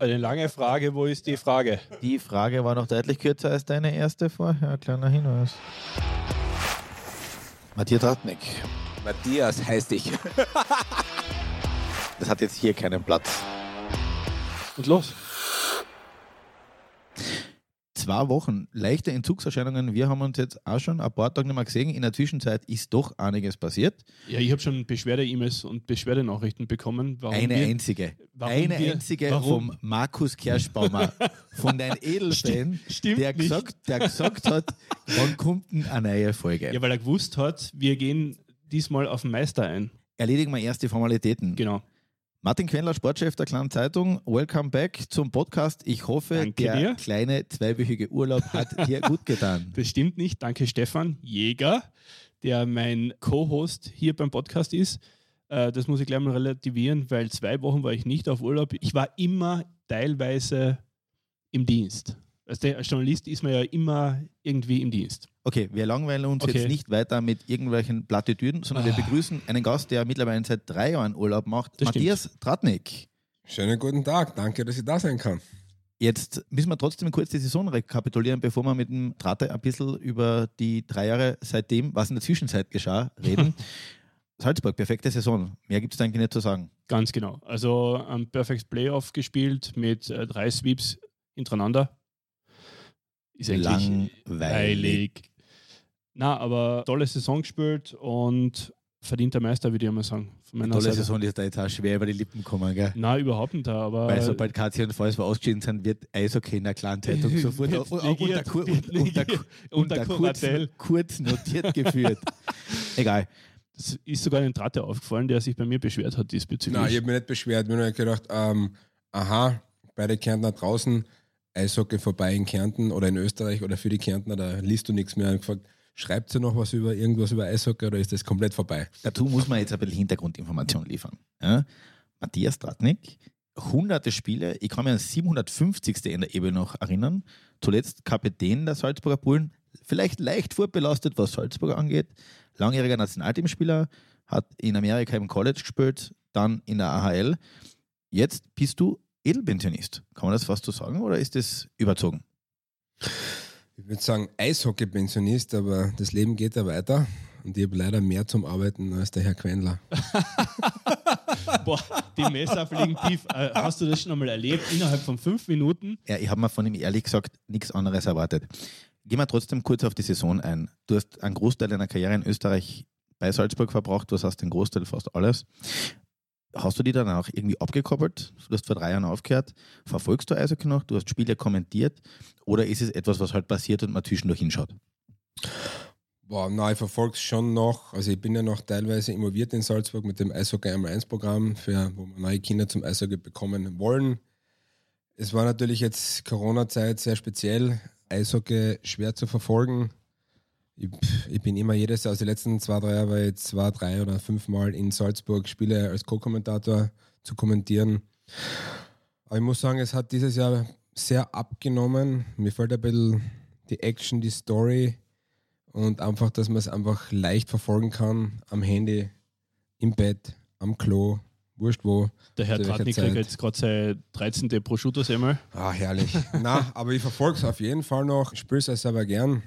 Eine lange Frage, wo ist die Frage? Die Frage war noch deutlich kürzer als deine erste vorher. Kleiner Hinweis. Matthias Ratnik. Matthias heißt ich. Das hat jetzt hier keinen Platz. Und los. Zwei Wochen leichte Entzugserscheinungen. Wir haben uns jetzt auch schon ein paar Tage nicht mehr gesehen. In der Zwischenzeit ist doch einiges passiert. Ja, ich habe schon Beschwerde-E-Mails und Beschwerdenachrichten bekommen. Warum Eine wir, einzige. Eine wir- einzige warum? vom Markus Kerschbaumer, von deinem Edelfan, stimmt der, nicht. gesagt, der gesagt hat, wann kommt denn eine neue Folge? Ja, weil er gewusst hat, wir gehen diesmal auf den Meister ein. Erledigen wir erst die Formalitäten. Genau. Martin Quendler, Sportchef der Kleinen Zeitung, welcome back zum Podcast. Ich hoffe, Danke der dir. kleine zweiwöchige Urlaub hat dir gut getan. Das stimmt nicht. Danke, Stefan Jäger, der mein Co-Host hier beim Podcast ist. Äh, Das muss ich gleich mal relativieren, weil zwei Wochen war ich nicht auf Urlaub. Ich war immer teilweise im Dienst. Als, der, als Journalist ist man ja immer irgendwie im Dienst. Okay, wir langweilen uns Okay. jetzt nicht weiter mit irgendwelchen Plattitüden, sondern wir Ah. begrüßen einen Gast, der mittlerweile seit drei Jahren Urlaub macht, Das Matthias Tratnik. Schönen guten Tag, danke, dass ich da sein kann. Jetzt müssen wir trotzdem kurz die Saison rekapitulieren, bevor wir mit dem Trate ein bisschen über die drei Jahre seitdem, was in der Zwischenzeit geschah, reden. Salzburg, perfekte Saison. Mehr gibt es eigentlich nicht zu sagen. Ganz genau. Also ein Perfect Playoff gespielt mit äh, drei Sweeps hintereinander. Ist eigentlich Langweilig. Na, aber tolle Saison gespielt und verdienter Meister, würde ich mal sagen. Von meiner Tolle Seite. Saison, die ist da jetzt auch schwer über die Lippen gekommen, gell? Na, überhaupt nicht, aber Weil sobald Katja und Falls ausgeschieden sind, wird Eishockey in der kleinen Zeitung sofort auch, unter, kurz, notiert geführt. Egal. es ist sogar ein Tratte aufgefallen, der sich bei mir beschwert hat diesbezüglich. Nein, ich habe mich nicht beschwert, ich habe nur gedacht, ähm, aha, beide Kärntner draußen, Eishockey vorbei in Kärnten oder in Österreich oder für die Kärntner, da liest du nichts mehr. Gefragt, schreibt ihr noch was über irgendwas über Eishockey oder ist das komplett vorbei? Dazu muss man jetzt ein bisschen Hintergrundinformation liefern. Ja? Matthias Tratnik, hunderte Spiele, ich kann mich an das 750. in der Ebene noch erinnern, zuletzt Kapitän der Salzburger Bullen, vielleicht leicht vorbelastet, was Salzburger angeht, langjähriger Nationalteamspieler, hat in Amerika im College gespielt, dann in der AHL. Jetzt bist du Edelpensionist. Kann man das fast so sagen oder ist das überzogen? Ich würde sagen Eishockey-Pensionist, aber das Leben geht ja weiter und ich habe leider mehr zum Arbeiten als der Herr Quendler. Boah, die Messer fliegen tief. Äh, hast du das schon einmal erlebt? Innerhalb von fünf Minuten? Ja, ich habe mir von ihm ehrlich gesagt nichts anderes erwartet. Gehen wir trotzdem kurz auf die Saison ein. Du hast einen Großteil deiner Karriere in Österreich bei Salzburg verbracht, du hast den Großteil fast alles. Hast du die dann auch irgendwie abgekoppelt? Du hast vor drei Jahren aufgehört. Verfolgst du Eishockey noch? Du hast Spiele kommentiert? Oder ist es etwas, was halt passiert und man zwischendurch hinschaut? Boah, nein, ich verfolge es schon noch. Also ich bin ja noch teilweise involviert in Salzburg mit dem Eishockey 1 Programm, für, wo wir neue Kinder zum Eishockey bekommen wollen. Es war natürlich jetzt Corona-Zeit sehr speziell. Eishockey schwer zu verfolgen. Ich, ich bin immer jedes Jahr, also die letzten zwei, drei Jahre war ich zwei, drei oder fünf Mal in Salzburg Spiele als Co-Kommentator zu kommentieren. Aber ich muss sagen, es hat dieses Jahr sehr abgenommen. Mir fällt ein bisschen die Action, die Story und einfach, dass man es einfach leicht verfolgen kann am Handy, im Bett, am Klo, wurscht wo. Der Herr Tratnik kriegt jetzt gerade seine 13. Prosciutto-Semmel. Ah, herrlich. Na, aber ich verfolge es auf jeden Fall noch. Ich spiele es selber gern,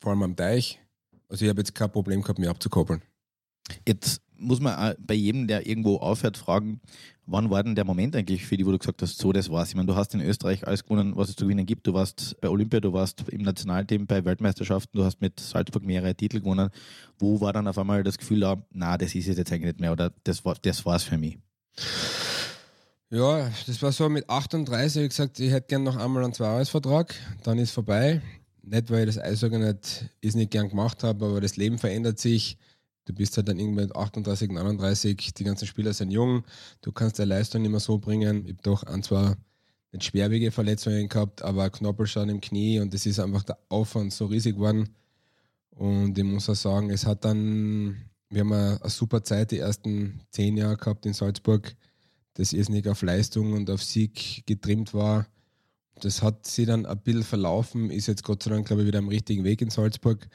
vor allem am Teich. Also ich habe jetzt kein Problem gehabt, mich abzukoppeln. Jetzt muss man bei jedem, der irgendwo aufhört, fragen, wann war denn der Moment eigentlich für die, wo du gesagt hast, so, das war's. Ich meine, du hast in Österreich alles gewonnen, was es zu gewinnen gibt. Du warst bei Olympia, du warst im Nationalteam bei Weltmeisterschaften, du hast mit Salzburg mehrere Titel gewonnen. Wo war dann auf einmal das Gefühl da, na, das ist es jetzt eigentlich nicht mehr oder das, war, das war's für mich? Ja, das war so mit 38, habe ich gesagt, ich hätte gern noch einmal einen Zweijahresvertrag, dann ist vorbei. Nicht, weil ich das Eishockey nicht, ist nicht gern gemacht habe, aber das Leben verändert sich. Du bist halt dann irgendwann mit 38, 39, die ganzen Spieler sind jung, du kannst deine Leistung nicht mehr so bringen. Ich habe doch ein, zwei nicht schwerwiegende Verletzungen gehabt, aber Knorpelschaden im Knie und das ist einfach der Aufwand so riesig geworden. Und ich muss auch sagen, es hat dann, wir haben eine, super Zeit die ersten zehn Jahre gehabt in Salzburg, das irrsinnig auf Leistung und auf Sieg getrimmt war. Das hat sie dann ein bisschen verlaufen, ist jetzt Gott sei Dank, glaube ich, wieder am richtigen Weg in Salzburg.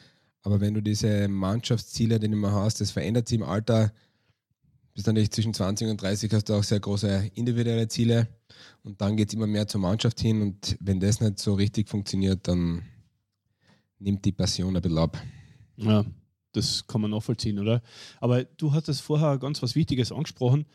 Aber wenn du diese Mannschaftsziele, die du immer hast, das verändert sich im Alter, bist natürlich zwischen 20 und 30 hast du auch sehr große individuelle Ziele und dann geht es immer mehr zur Mannschaft hin und wenn das nicht so richtig funktioniert, dann nimmt die Passion ein bisschen ab. Ja, das kann man nachvollziehen, oder? Aber du hattest vorher ganz was Wichtiges angesprochen.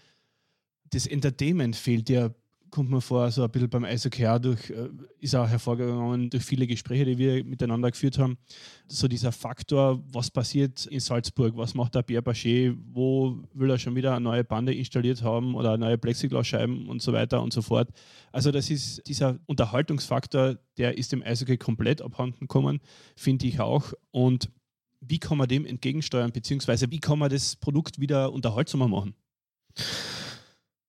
Das Entertainment fehlt dir kommt mir vor, so ein bisschen beim Eishockey durch, äh, ist auch hervorgegangen durch viele Gespräche, die wir miteinander geführt haben. So dieser Faktor, was passiert in Salzburg, was macht der Pierre Bachet, wo will er schon wieder eine neue Bande installiert haben oder neue Plexiglasscheiben und so weiter und so fort. Also das ist dieser Unterhaltungsfaktor, der ist dem Eishockey komplett abhanden gekommen, finde ich auch. Und wie kann man dem entgegensteuern, beziehungsweise wie kann man das Produkt wieder unterhaltsamer machen?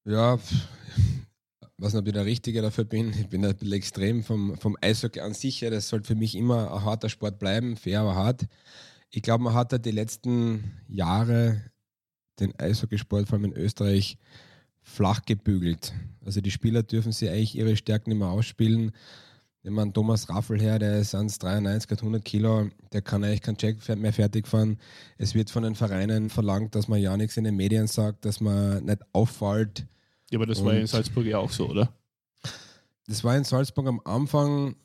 Ja, was nicht, ob ich der Richtige dafür bin. Ich bin ein bisschen extrem vom, vom Eishockey an sich. Das sollte für mich immer ein harter Sport bleiben, fair, aber hart. Ich glaube, man hat da die letzten Jahre den Eishockeysport, vor allem in Österreich, flach gebügelt. Also die Spieler dürfen sich eigentlich ihre Stärken nicht mehr ausspielen. Wenn man Thomas Raffel her, der ist 1,93, hat 100 Kilo, der kann eigentlich keinen Check mehr fertig fahren. Es wird von den Vereinen verlangt, dass man ja nichts in den Medien sagt, dass man nicht auffällt ja, aber das und war ja in Salzburg ja auch so, oder? Das war in Salzburg am Anfang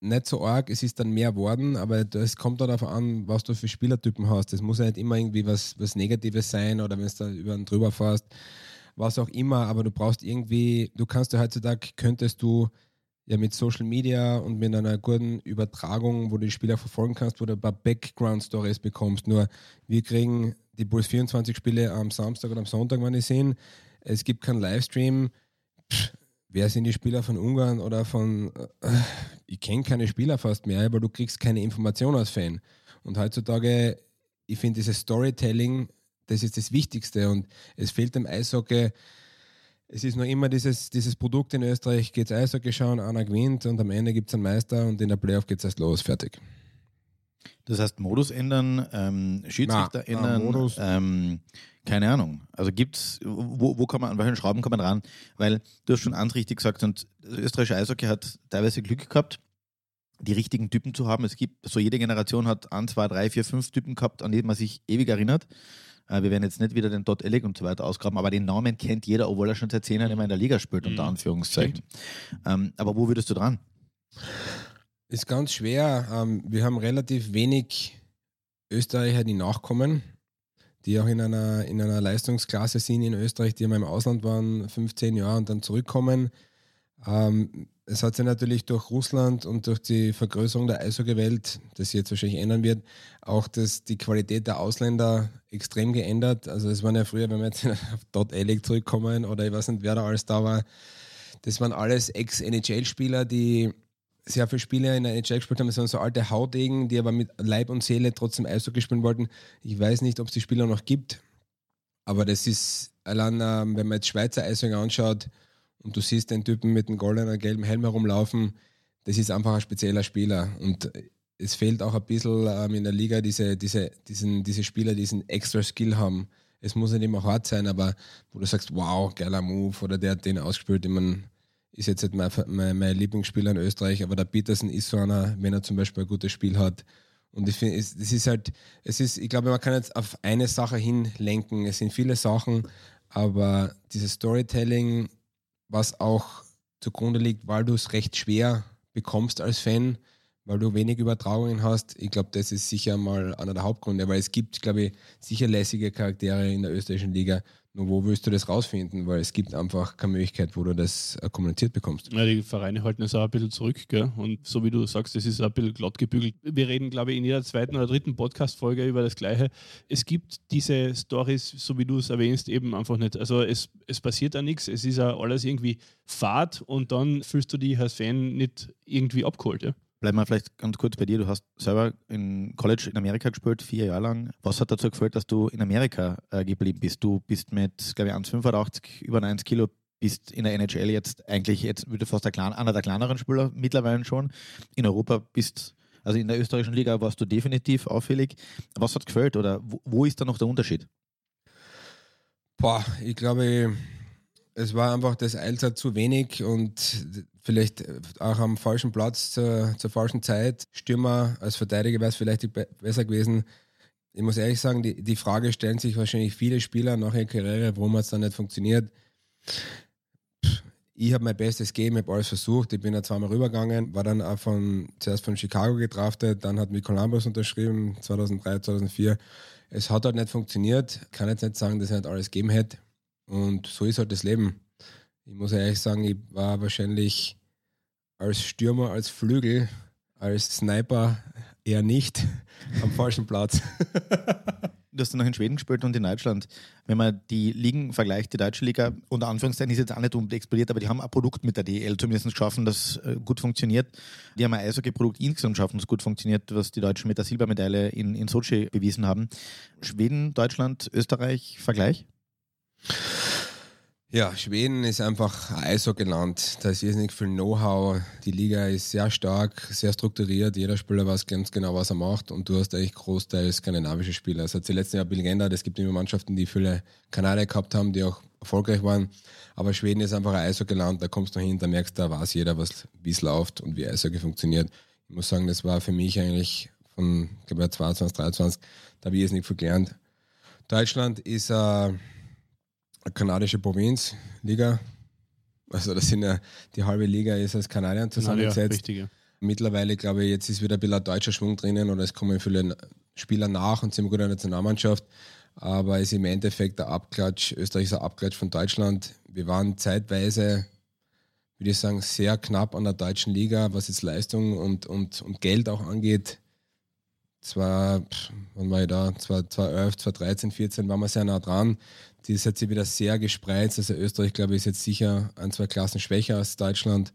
nicht so arg, es ist dann mehr worden, aber es kommt darauf an, was du für Spielertypen hast. Das muss ja nicht immer irgendwie was, was Negatives sein oder wenn es da über einen drüber fährst, was auch immer, aber du brauchst irgendwie, du kannst ja heutzutage, könntest du ja mit Social Media und mit einer guten Übertragung, wo du die Spieler verfolgen kannst, wo du ein paar Background-Stories bekommst. Nur wir kriegen die Bulls 24 Spiele am Samstag oder am Sonntag, wenn ich sehen es gibt keinen Livestream. Pff, wer sind die Spieler von Ungarn oder von. Äh, ich kenne keine Spieler fast mehr, aber du kriegst keine Information als Fan. Und heutzutage, ich finde, dieses Storytelling, das ist das Wichtigste. Und es fehlt dem Eishockey. Es ist noch immer dieses, dieses Produkt in Österreich, geht's Eishockey schauen, einer gewinnt und am Ende gibt es einen Meister und in der Playoff geht es erst los, fertig. Das heißt, Modus ändern, ähm, Schiedsrichter na, ändern, Modus. Ähm, keine Ahnung. Also gibt's, wo, wo kann man, an welchen Schrauben kann man ran? Weil du hast schon ganz richtig gesagt, und das österreichische Eishockey hat teilweise Glück gehabt, die richtigen Typen zu haben. Es gibt, so jede Generation hat ein, zwei, drei, vier, fünf Typen gehabt, an die man sich ewig erinnert. Äh, wir werden jetzt nicht wieder den Dot Ellig und so weiter ausgraben, aber den Namen kennt jeder, obwohl er schon seit zehn Jahren immer in der Liga spielt, unter mhm. Anführungszeichen. Ähm, aber wo würdest du dran? Ist ganz schwer. Ähm, wir haben relativ wenig Österreicher, die nachkommen die auch in einer, in einer Leistungsklasse sind in Österreich, die einmal im Ausland waren, 15 Jahre und dann zurückkommen. Ähm, es hat sich natürlich durch Russland und durch die Vergrößerung der Eishockeywelt, das sich jetzt wahrscheinlich ändern wird, auch das, die Qualität der Ausländer extrem geändert. Also es waren ja früher, wenn wir jetzt auf Dot Elec zurückkommen oder ich weiß nicht, wer da alles da war, das waren alles Ex-NHL-Spieler, die sehr viele Spiele in der NHL gespielt haben. Das waren so alte Haudegen, die aber mit Leib und Seele trotzdem Eishockey spielen wollten. Ich weiß nicht, ob es die Spieler noch gibt, aber das ist allein, ähm, wenn man jetzt Schweizer Eishockey anschaut und du siehst den Typen mit dem goldenen, gelben Helm herumlaufen, das ist einfach ein spezieller Spieler. Und es fehlt auch ein bisschen ähm, in der Liga diese, diese, diesen, diese Spieler, die diesen extra Skill haben. Es muss nicht immer hart sein, aber wo du sagst, wow, geiler Move oder der hat den ausgespielt, ich meine, ist jetzt nicht mein, mein, mein, Lieblingsspieler in Österreich, aber der Petersen ist so einer, wenn er zum Beispiel ein gutes Spiel hat. Und ich finde, es, es ist halt, es ist, ich glaube, man kann jetzt auf eine Sache hinlenken. Es sind viele Sachen, aber dieses Storytelling, was auch zugrunde liegt, weil du es recht schwer bekommst als Fan, weil du wenig Übertragungen hast. Ich glaube, das ist sicher mal einer der Hauptgründe, weil es gibt, glaube ich, sicher lässige Charaktere in der österreichischen Liga, nur wo willst du das rausfinden? Weil es gibt einfach keine Möglichkeit, wo du das äh, kommuniziert bekommst. Ja, die Vereine halten es auch ein bisschen zurück, gell? Und so wie du sagst, das ist ein bisschen glatt gebügelt. Wir reden, glaube ich, in jeder zweiten oder dritten Podcast-Folge über das Gleiche. Es gibt diese Stories, so wie du es erwähnst, eben einfach nicht. Also es, es passiert da nichts, es ist ja alles irgendwie Fahrt und dann fühlst du dich als Fan nicht irgendwie abgeholt, ja? Bleiben wir vielleicht ganz kurz bei dir. Du hast selber in College in Amerika gespielt, vier Jahre lang. Was hat dazu geführt, dass du in Amerika äh, geblieben bist? Du bist mit, glaube ich, 1,85, über 90 Kilo, bist in der NHL jetzt eigentlich, jetzt würde fast der Klein, einer der kleineren Spieler mittlerweile schon. In Europa bist also in der österreichischen Liga warst du definitiv auffällig. Was hat gefällt oder wo, wo ist da noch der Unterschied? Boah, ich glaube, es war einfach das Eilzeit zu wenig und vielleicht auch am falschen Platz zur, zur falschen Zeit. Stürmer als Verteidiger wäre es vielleicht besser gewesen. ich muss ehrlich sagen, die, die Frage stellen sich wahrscheinlich viele Spieler nach ihrer Karriere, warum es dann nicht funktioniert. Ich habe mein Bestes gegeben, habe alles versucht. Ich bin ja zweimal rübergegangen, war dann auch von, zuerst von Chicago gedraftet, dann hat mich Columbus unterschrieben, 2003, 2004. Es hat halt nicht funktioniert. Kann jetzt nicht sagen, dass er nicht alles gegeben hätte. Und so ist halt das Leben. Ich muss ehrlich sagen, ich war wahrscheinlich als Stürmer, als Flügel, als Sniper eher nicht am falschen Platz. Du hast dann noch in Schweden gespielt und in Deutschland. Wenn man die Ligen vergleicht, die deutsche Liga, unter Anführungszeichen ist jetzt auch nicht unbedingt explodiert, aber die haben ein Produkt mit der DL zumindest geschaffen, das äh, gut funktioniert. Die haben ein Eishockey-Produkt insgesamt geschaffen, das gut funktioniert, was die Deutschen mit der Silbermedaille in, in Sochi bewiesen haben. Schweden, Deutschland, Österreich, Vergleich? Ja, Schweden ist einfach ein Eishockeyland. Da ist nicht viel Know-how. Die Liga ist sehr stark, sehr strukturiert. Jeder Spieler weiß ganz genau, was er macht. Und du hast eigentlich großteils skandinavische Spieler. Es hat sich letzten Jahr ein bisschen geändert. Es gibt immer Mannschaften, die viele Kanadier gehabt haben, die auch erfolgreich waren. Aber Schweden ist einfach ein Eishockeyland. Da kommst du hin, da merkst du, da weiß jeder, wie es läuft und wie Eishockey funktioniert. Ich muss sagen, das war für mich eigentlich von, ich glaube, 22, 23, da habe ich nicht viel gelernt. Deutschland ist äh, kanadische Provinz, Liga. Also das sind ja, die halbe Liga ist aus Kanadiern zusammengesetzt. Kanadier, Mittlerweile glaube ich, jetzt ist wieder ein bisschen ein deutscher Schwung drinnen oder es kommen viele Spieler nach und sind gut in der Nationalmannschaft. Aber es ist im Endeffekt der Abklatsch, Österreich ist ein Abklatsch von Deutschland. Wir waren zeitweise, würde ich sagen, sehr knapp an der deutschen Liga, was jetzt Leistung und, und, und Geld auch angeht. Zwar, wann war ich da? 2011, 2013, 2014 waren wir sehr nah dran. Die ist jetzt wieder sehr gespreizt. Also Österreich, glaube ich, ist jetzt sicher ein, zwei Klassen schwächer als Deutschland.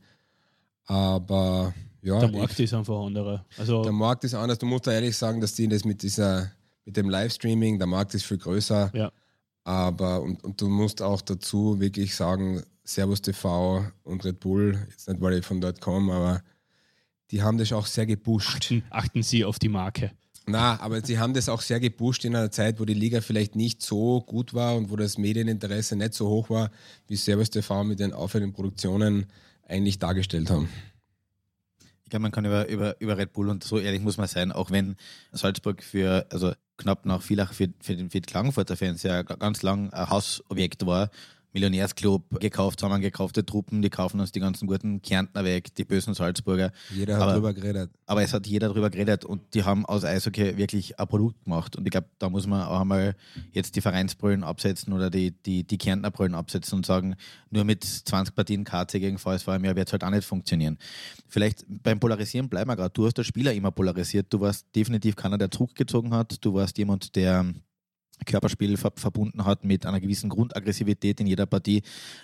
Aber ja. Der Markt ich, ist einfach anderer. Also der Markt ist anders. Du musst da ehrlich sagen, dass die das mit dieser, mit dem Livestreaming, der Markt ist viel größer. Ja. Aber und, und du musst auch dazu wirklich sagen, Servus TV und Red Bull, jetzt nicht weil ich von dort komme, aber die haben das auch sehr gepusht. Achten, achten Sie auf die Marke. Na, aber sie haben das auch sehr gepusht in einer Zeit, wo die Liga vielleicht nicht so gut war und wo das Medieninteresse nicht so hoch war, wie Servus TV mit den aufwendigen Produktionen eigentlich dargestellt haben. Ich glaube, man kann über, über, über Red Bull und so ehrlich muss man sein, auch wenn Salzburg für, also knapp nach Villach für, für, den, für die Klagenfurter Fans ja ganz lang ein Hausobjekt war, Millionärsclub gekauft, haben gekaufte Truppen, die kaufen uns die ganzen guten Kärntner weg, die bösen Salzburger. Jeder hat aber, drüber geredet. Aber es hat jeder drüber geredet und die haben aus Eishockey wirklich ein Produkt gemacht. Und ich glaube, da muss man auch einmal jetzt die Vereinsbrüllen absetzen oder die, die, die Kärntner Brüllen absetzen und sagen, nur mit 20 Partien KC gegen VSV im Jahr wird es halt auch nicht funktionieren. Vielleicht beim Polarisieren bleiben wir gerade. Du hast der Spieler immer polarisiert. Du warst definitiv keiner, der Druck gezogen hat. Du warst jemand, der Körperspiel ver verbunden hat mit einer gewissen Grundaggressivität in jeder Partie.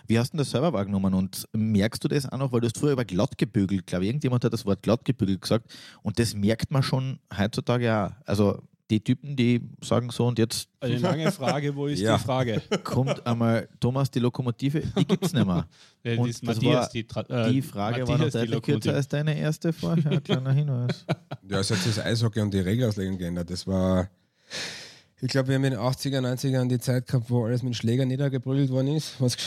Wie hast du das selber wahrgenommen und merkst du das auch noch, weil du hast früher über glatt gebügelt, glaube ich, irgendjemand hat das Wort glatt gebügelt gesagt und das merkt man schon heutzutage auch. Also die Typen, die sagen so und jetzt. Eine lange Frage, wo ist ja. die Frage? Kommt einmal Thomas die Lokomotive, die gibt es nicht mehr. Ja, und das Matthias, die, äh, die, Frage Matthias war noch deutlich kürzer als deine erste Frage. Kleiner Hinweis. Ja, es hat sich das Eishockey und die Regelauslegung geändert. Das war ich glaube, wir haben in den 80er, 90er die Zeit gehabt, wo alles mit Schlägern niedergeprügelt worden ist, was,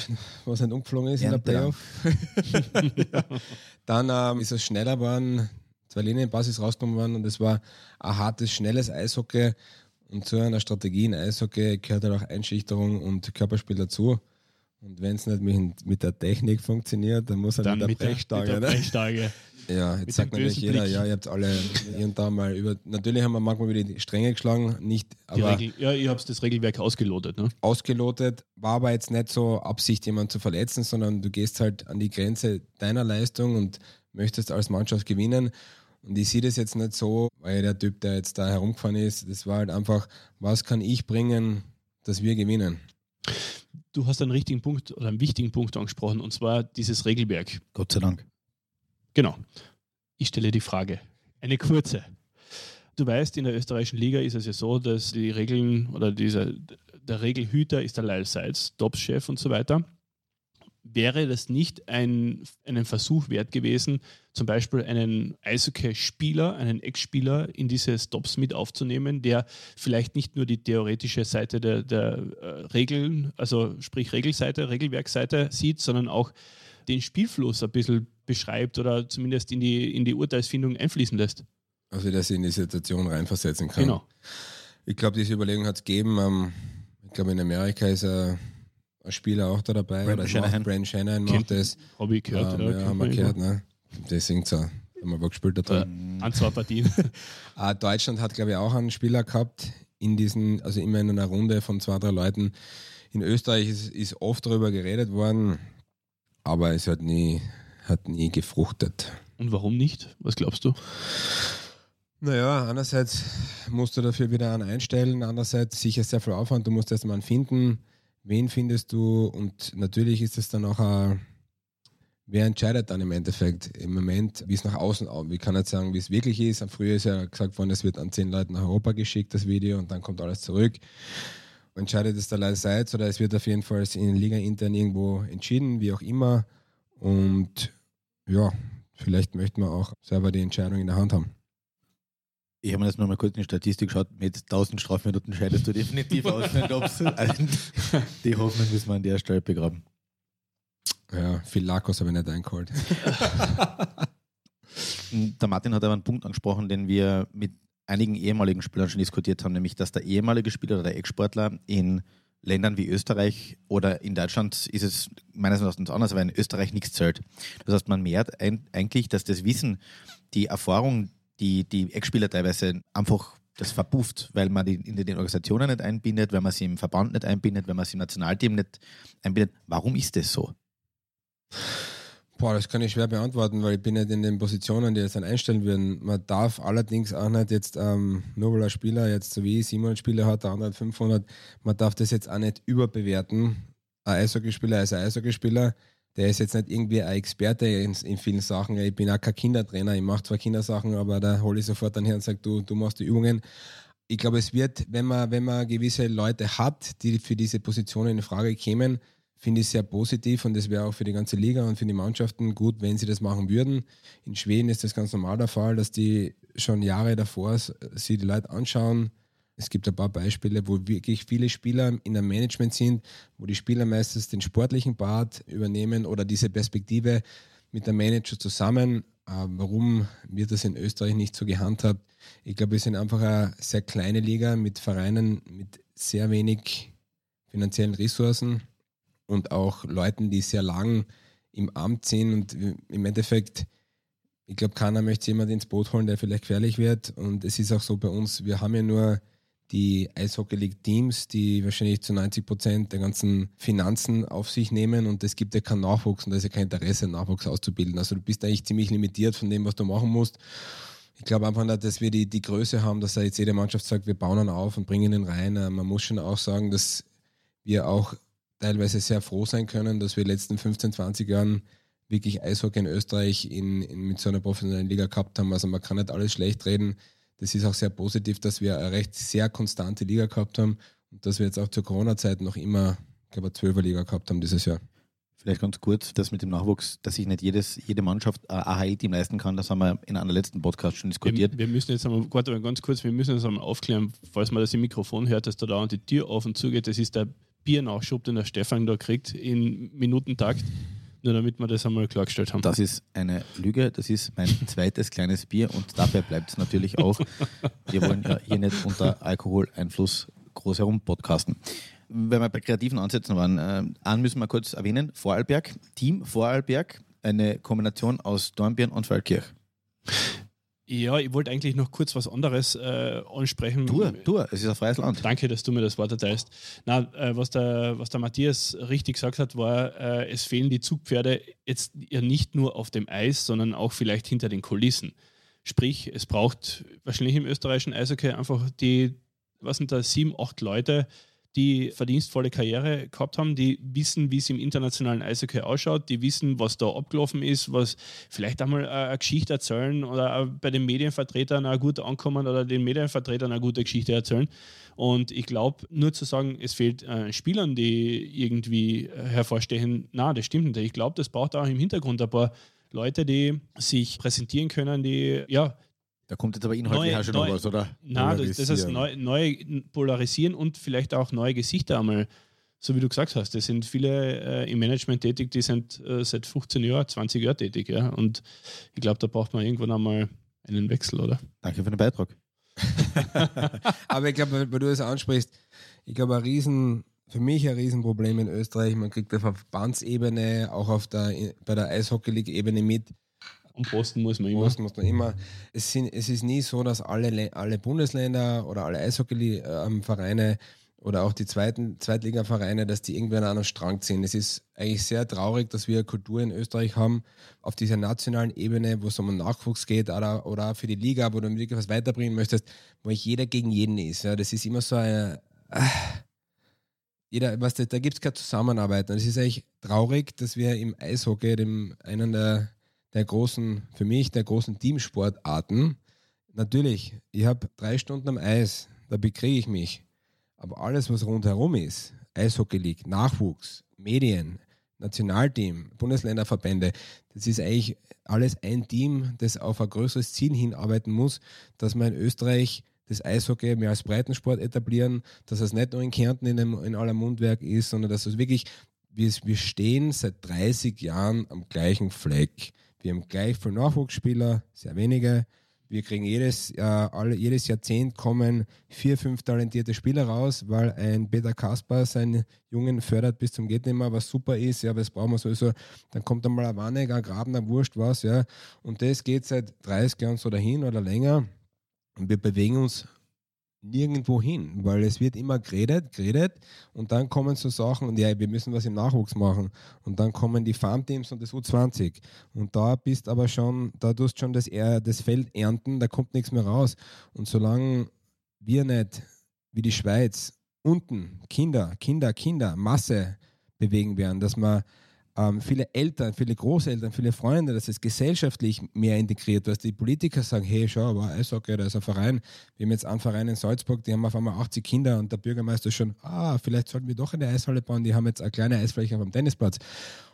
was nicht umgeflogen ist ja, in der Playoff. ja. Dann ähm, ist es schneller geworden, zwei Linienbasis rausgekommen worden und es war ein hartes, schnelles Eishockey. Und zu einer Strategie in Eishockey gehört halt auch Einschüchterung und Körperspiel dazu. Und wenn es nicht mit, mit, der Technik funktioniert, dann muss er dann mit der Brechstange. Mit der Brechstange. Ja, jetzt sagt natürlich jeder, Blick. ja, ihr habt alle hier und da mal über. Natürlich haben wir manchmal wieder die Stränge geschlagen, nicht. Aber Regel, ja, ihr habt das Regelwerk ausgelotet, ne? Ausgelotet, war aber jetzt nicht so Absicht, jemanden zu verletzen, sondern du gehst halt an die Grenze deiner Leistung und möchtest als Mannschaft gewinnen. Und ich sehe das jetzt nicht so, weil der Typ, der jetzt da herumgefahren ist, das war halt einfach, was kann ich bringen, dass wir gewinnen? Du hast einen richtigen Punkt oder einen wichtigen Punkt angesprochen, und zwar dieses Regelwerk. Gott sei Dank. Genau. Ich stelle die Frage. Eine kurze. Du weißt, in der österreichischen Liga ist es ja so, dass die Regeln oder dieser, der Regelhüter ist der Lyle Seitz, Tops-Chef und so weiter. Wäre das nicht ein, einen Versuch wert gewesen, zum Beispiel einen Eishockey-Spieler, einen Ex-Spieler in diese Stops mit aufzunehmen, der vielleicht nicht nur die theoretische Seite der, der äh, Regeln, also sprich Regelseite, Regelwerkseite sieht, sondern auch den Spielfluss ein bisschen beschreibt oder zumindest in die, in die Urteilsfindung einfließen lässt. Also, dass ich in die Situation reinversetzen kann. Genau. Ich glaube, diese Überlegung hat es gegeben. Ähm, ich glaube, in Amerika ist ein, ein Spieler auch da dabei. Brandon oder Shanahan. macht Brandon Shanahan macht das. Habe ich gehört. ähm, ja, haben wir gehört, ne? Der singt so. Haben wir gespielt da drin. An zwei Partien. Ah, Deutschland hat, glaube ich, auch einen Spieler gehabt in diesen, also immer in einer Runde von zwei, drei Leuten. In Österreich ist, ist oft darüber geredet worden, aber es hat nie, hat nie gefruchtet. Und warum nicht? Was glaubst du? Naja, einerseits musst du dafür wieder einen einstellen, andererseits sicher sehr viel Aufwand. Du musst erstmal einen finden. Wen findest du? Und natürlich ist es dann auch ein, wer entscheidet dann im Endeffekt? Im Moment, wie es nach außen aussieht. Ich kann nicht sagen, wie es wirklich ist. Früher ist ja gesagt worden, es wird an zehn Leuten nach Europa geschickt, das Video, und dann kommt alles zurück. Entscheidet es der Seite oder es wird auf jeden Fall in Liga intern irgendwo entschieden, wie auch immer. Und ja, vielleicht möchten wir auch selber die Entscheidung in der Hand haben. Ich habe mir nur mal kurz in die Statistik geschaut. Mit 1000 Strafminuten scheidest du definitiv aus. wenn du ob's- also, die Hoffnung müssen wir an der Stelle begraben. Ja, viel Lakos habe ich nicht eingeholt. Der Martin hat aber einen Punkt angesprochen, den wir mit einigen ehemaligen Spielern schon diskutiert haben, nämlich dass der ehemalige Spieler oder der Ex-Sportler in Ländern wie Österreich oder in Deutschland ist es meines Erachtens anders, weil in Österreich nichts zählt. Das heißt, man merkt eigentlich, dass das Wissen, die Erfahrung, die die Ex-Spieler teilweise einfach das verpufft, weil man die in den Organisationen nicht einbindet, weil man sie im Verband nicht einbindet, weil man sie im Nationalteam nicht einbindet. Warum ist das so? Boah, das kann ich schwer beantworten, weil ich bin nicht in den Positionen, die jetzt dann einstellen würden. Man darf allerdings auch nicht jetzt, ähm, nur weil ein Spieler jetzt so wie ich 700 Spiele hat, der andere hat 500, man darf das jetzt auch nicht überbewerten. Ein Eishockeyspieler ist ein Eishockeyspieler, der ist jetzt nicht irgendwie ein Experte in, in vielen Sachen. Ich bin auch kein Kindertrainer, ich mache zwar Kindersachen, aber da hole ich sofort dann her und sage, du, du machst die Übungen. Ich glaube, es wird, wenn man, wenn man gewisse Leute hat, die für diese Positionen in Frage kämen, finde ich sehr positiv und das wäre auch für die ganze Liga und für die Mannschaften gut, wenn sie das machen würden. In Schweden ist das ganz normal der Fall, dass die schon Jahre davor sie die Leute anschauen. Es gibt ein paar Beispiele, wo wirklich viele Spieler in einem Management sind, wo die Spieler meistens den sportlichen Part übernehmen oder diese Perspektive mit dem Manager zusammen. Äh, Warum wird das in Österreich nicht so gehandhabt? Ich glaube, wir sind einfach eine sehr kleine Liga mit Vereinen mit sehr wenig finanziellen Ressourcen und auch Leuten, die sehr lang im Amt sind und im Endeffekt, ich glaube, keiner möchte jemand ins Boot holen, der vielleicht gefährlich wird. Und es ist auch so bei uns, wir haben ja nur die Eishockey League Teams, die wahrscheinlich zu 90 Prozent der ganzen Finanzen auf sich nehmen und es gibt ja keinen Nachwuchs und da ist ja kein Interesse, Nachwuchs auszubilden. Also du bist eigentlich ziemlich limitiert von dem, was du machen musst. Ich glaube einfach nicht, dass wir die, die Größe haben, dass da jetzt jede Mannschaft sagt, wir bauen ihn auf und bringen ihn rein. Äh, Man muss schon auch sagen, dass wir auch teilweise sehr froh sein können, dass wir in den letzten 15, 20 Jahren wirklich Eishockey in Österreich in, in, mit so einer professionellen Liga gehabt haben. Also man kann nicht alles schlecht reden. Das ist auch sehr positiv, dass wir eine recht sehr konstante Liga gehabt haben und dass wir jetzt auch zur Corona-Zeit noch immer, ich glaube, eine 12er Liga gehabt haben dieses Jahr. Vielleicht ganz kurz, das mit dem Nachwuchs, dass sich nicht jedes, jede Mannschaft ein AHL-Team leisten kann, das haben wir in einer letzten Podcast schon diskutiert. Wir, wir müssen jetzt einmal, warte mal ganz kurz, wir müssen jetzt einmal aufklären, falls man das im Mikrofon hört, dass da dauernd die Tür auf und zugeht. Das ist der Biernachschub, den der Stefan da kriegt in Minutentakt. Nur damit wir das einmal klargestellt haben. Das ist eine Lüge, das ist mein zweites kleines Bier und dabei bleibt es natürlich auch. Wir wollen ja hier nicht unter Alkoholeinfluss groß herum podcasten. Wenn wir bei kreativen Ansätzen waren, äh, einen müssen wir kurz erwähnen, Vorarlberg, Team Vorarlberg, eine Kombination aus Dornbirn und Feldkirch. Ja, ich wollte eigentlich noch kurz was anderes äh, ansprechen. Du, du, es ist ein freies Land. Danke, dass du mir das Wort erteilst. Na, äh, was, der, was der Matthias richtig gesagt hat, war, äh, es fehlen die Zugpferde jetzt ja nicht nur auf dem Eis, sondern auch vielleicht hinter den Kulissen. Sprich, es braucht wahrscheinlich im österreichischen Eishockey einfach die, was sind da, sieben, acht Leute, die verdienstvolle Karriere gehabt haben, die wissen, wie es im internationalen Eishockey ausschaut, die wissen, was da abgelaufen ist, was vielleicht einmal eine Geschichte erzählen oder bei den Medienvertretern auch gut ankommen oder den Medienvertretern eine gute Geschichte erzählen. Und ich glaube, nur zu sagen, es fehlt äh, Spielern, die irgendwie hervorstehen, na, das stimmt nicht. Ich glaube, das braucht auch im Hintergrund ein paar Leute, die sich präsentieren können, die ja Da kommt jetzt aber inhaltlich auch schon noch neu- was, oder? na, das, das heißt neu, neu polarisieren und vielleicht auch neue Gesichter einmal, so wie du gesagt hast. Es sind viele äh, im Management tätig, die sind äh, seit 15 Jahren, 20 Jahren tätig. Ja? Und ich glaube, da braucht man irgendwann einmal einen Wechsel, oder? Danke für den Beitrag. Aber ich glaube, weil du es ansprichst, ich glaube, ein Riesen, für mich ein Riesenproblem in Österreich, man kriegt auf der Verbandsebene, auch auf der, bei der Eishockey-League-Ebene mit, Und posten muss man immer. muss, muss man immer. Es, sind, es ist nie so, dass alle, alle Bundesländer oder alle Eishockey-Vereine oder auch die zweiten Zweitliga-Vereine, dass die irgendwie an einem Strang ziehen. Es ist eigentlich sehr traurig, dass wir eine Kultur in Österreich haben, auf dieser nationalen Ebene, wo es um Nachwuchs geht oder, oder für die Liga, wo du wirklich was weiterbringen möchtest, wo ich jeder gegen jeden ist. Ja, das ist immer so eine. äh, jeder, was, da, da gibt es keine Zusammenarbeit. Und es ist eigentlich traurig, dass wir im Eishockey, dem einen der, der großen, für mich der großen Teamsportarten, natürlich, ich habe drei Stunden am Eis, da bekriege ich mich. Aber alles, was rundherum ist, Eishockey League, Nachwuchs, Medien, Nationalteam, Bundesländerverbände, das ist eigentlich alles ein Team, das auf ein größeres Ziel hinarbeiten muss, dass wir in Österreich das Eishockey mehr als Breitensport etablieren, dass es nicht nur in Kärnten in, dem, in aller Mundwerk ist, sondern dass es wirklich, wir, wir stehen seit 30 Jahren am gleichen Fleck. Wir haben gleich viele Nachwuchsspieler, sehr wenige. Wir kriegen jedes, äh, alle, jedes Jahrzehnt kommen vier, fünf talentierte Spieler raus, weil ein Peter Kasper seinen Jungen fördert bis zum Gehtnimmer, was super ist, ja, was brauchen wir sowieso. Dann kommt einmal ein Wanneger, ein Grabner, Wurscht, was, ja. Und das geht seit 30 Jahren so dahin oder länger. Und wir bewegen uns nirgendwo hin, weil es wird immer geredet, geredet und dann kommen so Sachen und ja, wir müssen was im Nachwuchs machen und dann kommen die Farmteams und das U20 und da bist aber schon, da tust schon das, das Feld ernten, da kommt nichts mehr raus und solange wir nicht wie die Schweiz unten Kinder, Kinder, Kinder, Masse bewegen werden, dass man ähm, viele Eltern, viele Großeltern, viele Freunde, dass es gesellschaftlich mehr integriert, dass die Politiker sagen, hey, schau, aber Eishockey, da ist ein Verein, wir haben jetzt einen Verein in Salzburg, die haben auf einmal 80 Kinder und der Bürgermeister schon, ah, vielleicht sollten wir doch eine Eishalle bauen, die haben jetzt eine kleine Eisfläche auf dem Tennisplatz.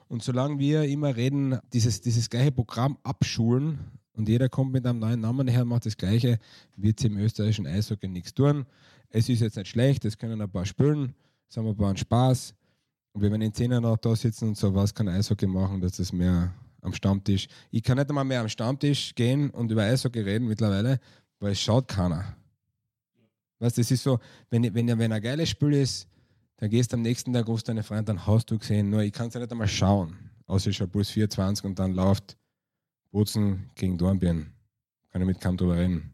Und solange wir immer reden, dieses, dieses gleiche Programm abschulen und jeder kommt mit einem neuen Namen her und macht das Gleiche, wird es im österreichischen Eishockey nichts tun. Es ist jetzt nicht schlecht, es können ein paar spielen, es haben ein paar Spaß. Und wenn wir in zehn Jahren noch da sitzen und so was kann Eishockey machen, dass das mehr am Stammtisch. Ich kann nicht einmal mehr am Stammtisch gehen und über Eishockey reden mittlerweile, weil es schaut keiner. Weißt du, das ist so, wenn, wenn, wenn ein geiles Spiel ist, dann gehst du am nächsten Tag, rufst deine Freunde, dann hast du gesehen, nur ich kann es ja nicht einmal schauen. Außer ich schaue plus 24 und dann läuft Bozen gegen Dornbirn. Kann ich mit keinem drüber reden.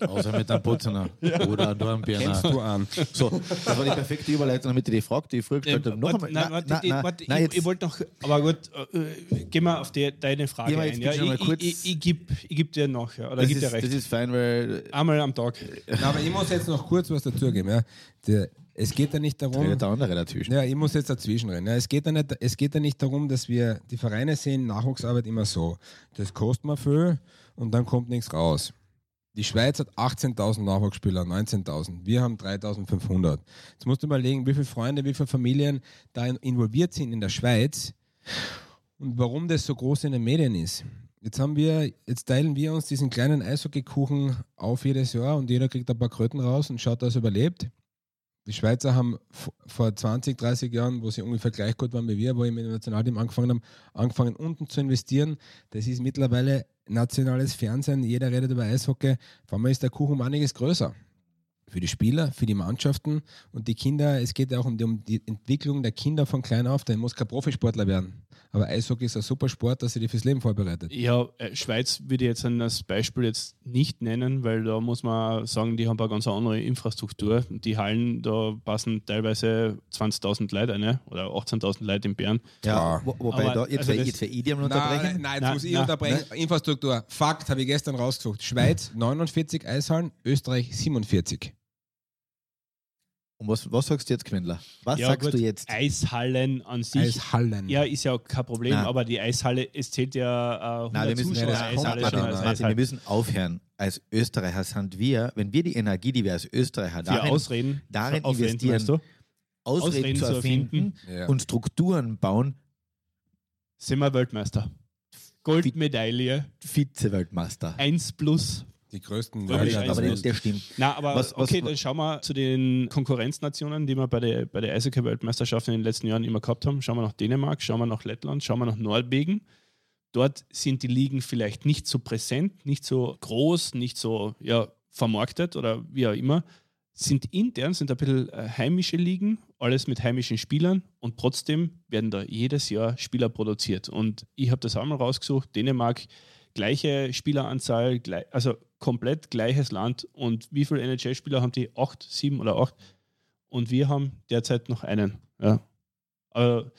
Außer mit einem Putzener oder einem Dornbirner. Kennst du an? So, das war die perfekte Überleitung, damit ich die Frage, die ich früher gestellt habe, noch Warte, einmal. nein, Na- warte, na- die- na- warte, na, ich, ich wollte noch, aber gut, äh, gehen wir auf die, deine Frage jetzt ein. Ja? Ich, kurz- ich, ich, ich gebe geb dir noch, ja, oder das, gib dir ist, recht. das ist fein, weil Einmal am Tag. Na, aber ich muss jetzt noch kurz was dazugeben. Ja. Der, es geht ja nicht darum. der andere dazwischen. Ja, ich muss jetzt dazwischen rennen. Ja, es, geht ja nicht, es geht ja nicht darum, dass wir, die Vereine sehen Nachwuchsarbeit immer so. Das kostet man viel und dann kommt nichts raus. Die Schweiz hat 18.000 Nachwuchsspieler, 19.000. Wir haben 3.500. Jetzt musst du überlegen, wie viele Freunde, wie viele Familien da in- involviert sind in der Schweiz und warum das so groß in den Medien ist. Jetzt haben wir, jetzt teilen wir uns diesen kleinen Eishockeykuchen auf jedes Jahr und jeder kriegt ein paar Kröten raus und schaut, dass er überlebt. Die Schweizer haben vor 20, 30 Jahren, wo sie ungefähr gleich gut waren wie wir, wo mit dem Nationalteam angefangen haben, angefangen unten zu investieren. Das ist mittlerweile nationales Fernsehen, jeder redet über Eishockey. Vor allem ist der Kuchen um einiges größer. Für die Spieler, für die Mannschaften und die Kinder. Es geht ja auch um die, um die Entwicklung der Kinder von klein auf. Der muss kein Profisportler werden. Aber Eishockey ist ein super Sport, dass sie die fürs Leben vorbereitet. Ja, äh, Schweiz würde ich jetzt an das Beispiel jetzt nicht nennen, weil da muss man sagen, die haben eine ganz andere Infrastruktur. Die Hallen, da passen teilweise 20.000 Leute rein oder 18.000 Leute in Bern. Ja, Ja. wo, wobei Aber- da, jetzt also will ich die mal Nein, unterbrechen. nein, jetzt Nein, muss ich nein, unterbrechen. Infrastruktur. Fakt habe ich gestern rausgesucht. Schweiz 49 Eishallen, Österreich 47. Und was, was sagst du jetzt, Quendler? Was ja, sagst gut, du jetzt? Eishallen an sich. Eishallen. Ja, ist ja kein Problem, Nein. aber die Eishalle, es zählt ja äh, 100 Nein, wir müssen, Zuschauer. das Eishalle als Martin, wir müssen aufhören. Als Österreicher sind wir, wenn wir die Energie, die wir als Österreicher darin, Ausreden, darin investieren, weißt du? Ausreden, Ausreden zu zu erfinden erfinden. Ja. und Strukturen bauen, sind wir Weltmeister. Goldmedaille, Vize-Weltmeister. 1 plus. Die größten Wälder eins Aber der der, stimmt. Na, aber Was- was- okay, dann schauen wir zu den Konkurrenznationen, die wir bei der, bei der Eishockey-Weltmeisterschaft in den letzten Jahren immer gehabt haben. Schauen wir nach Dänemark, schauen wir nach Lettland, schauen wir nach Norwegen. Dort sind die Ligen vielleicht nicht so präsent, nicht so groß, nicht so ja, vermarktet oder wie auch immer, sind intern, sind ein bisschen äh, heimische Ligen, alles mit heimischen Spielern und trotzdem werden da jedes Jahr Spieler produziert. Und ich habe das einmal rausgesucht, Dänemark, gleiche Spieleranzahl, gleich, also komplett gleiches Land. Und wie viele NHL-Spieler haben die? Acht, sieben oder acht? Und wir haben derzeit noch einen. Ja. Also,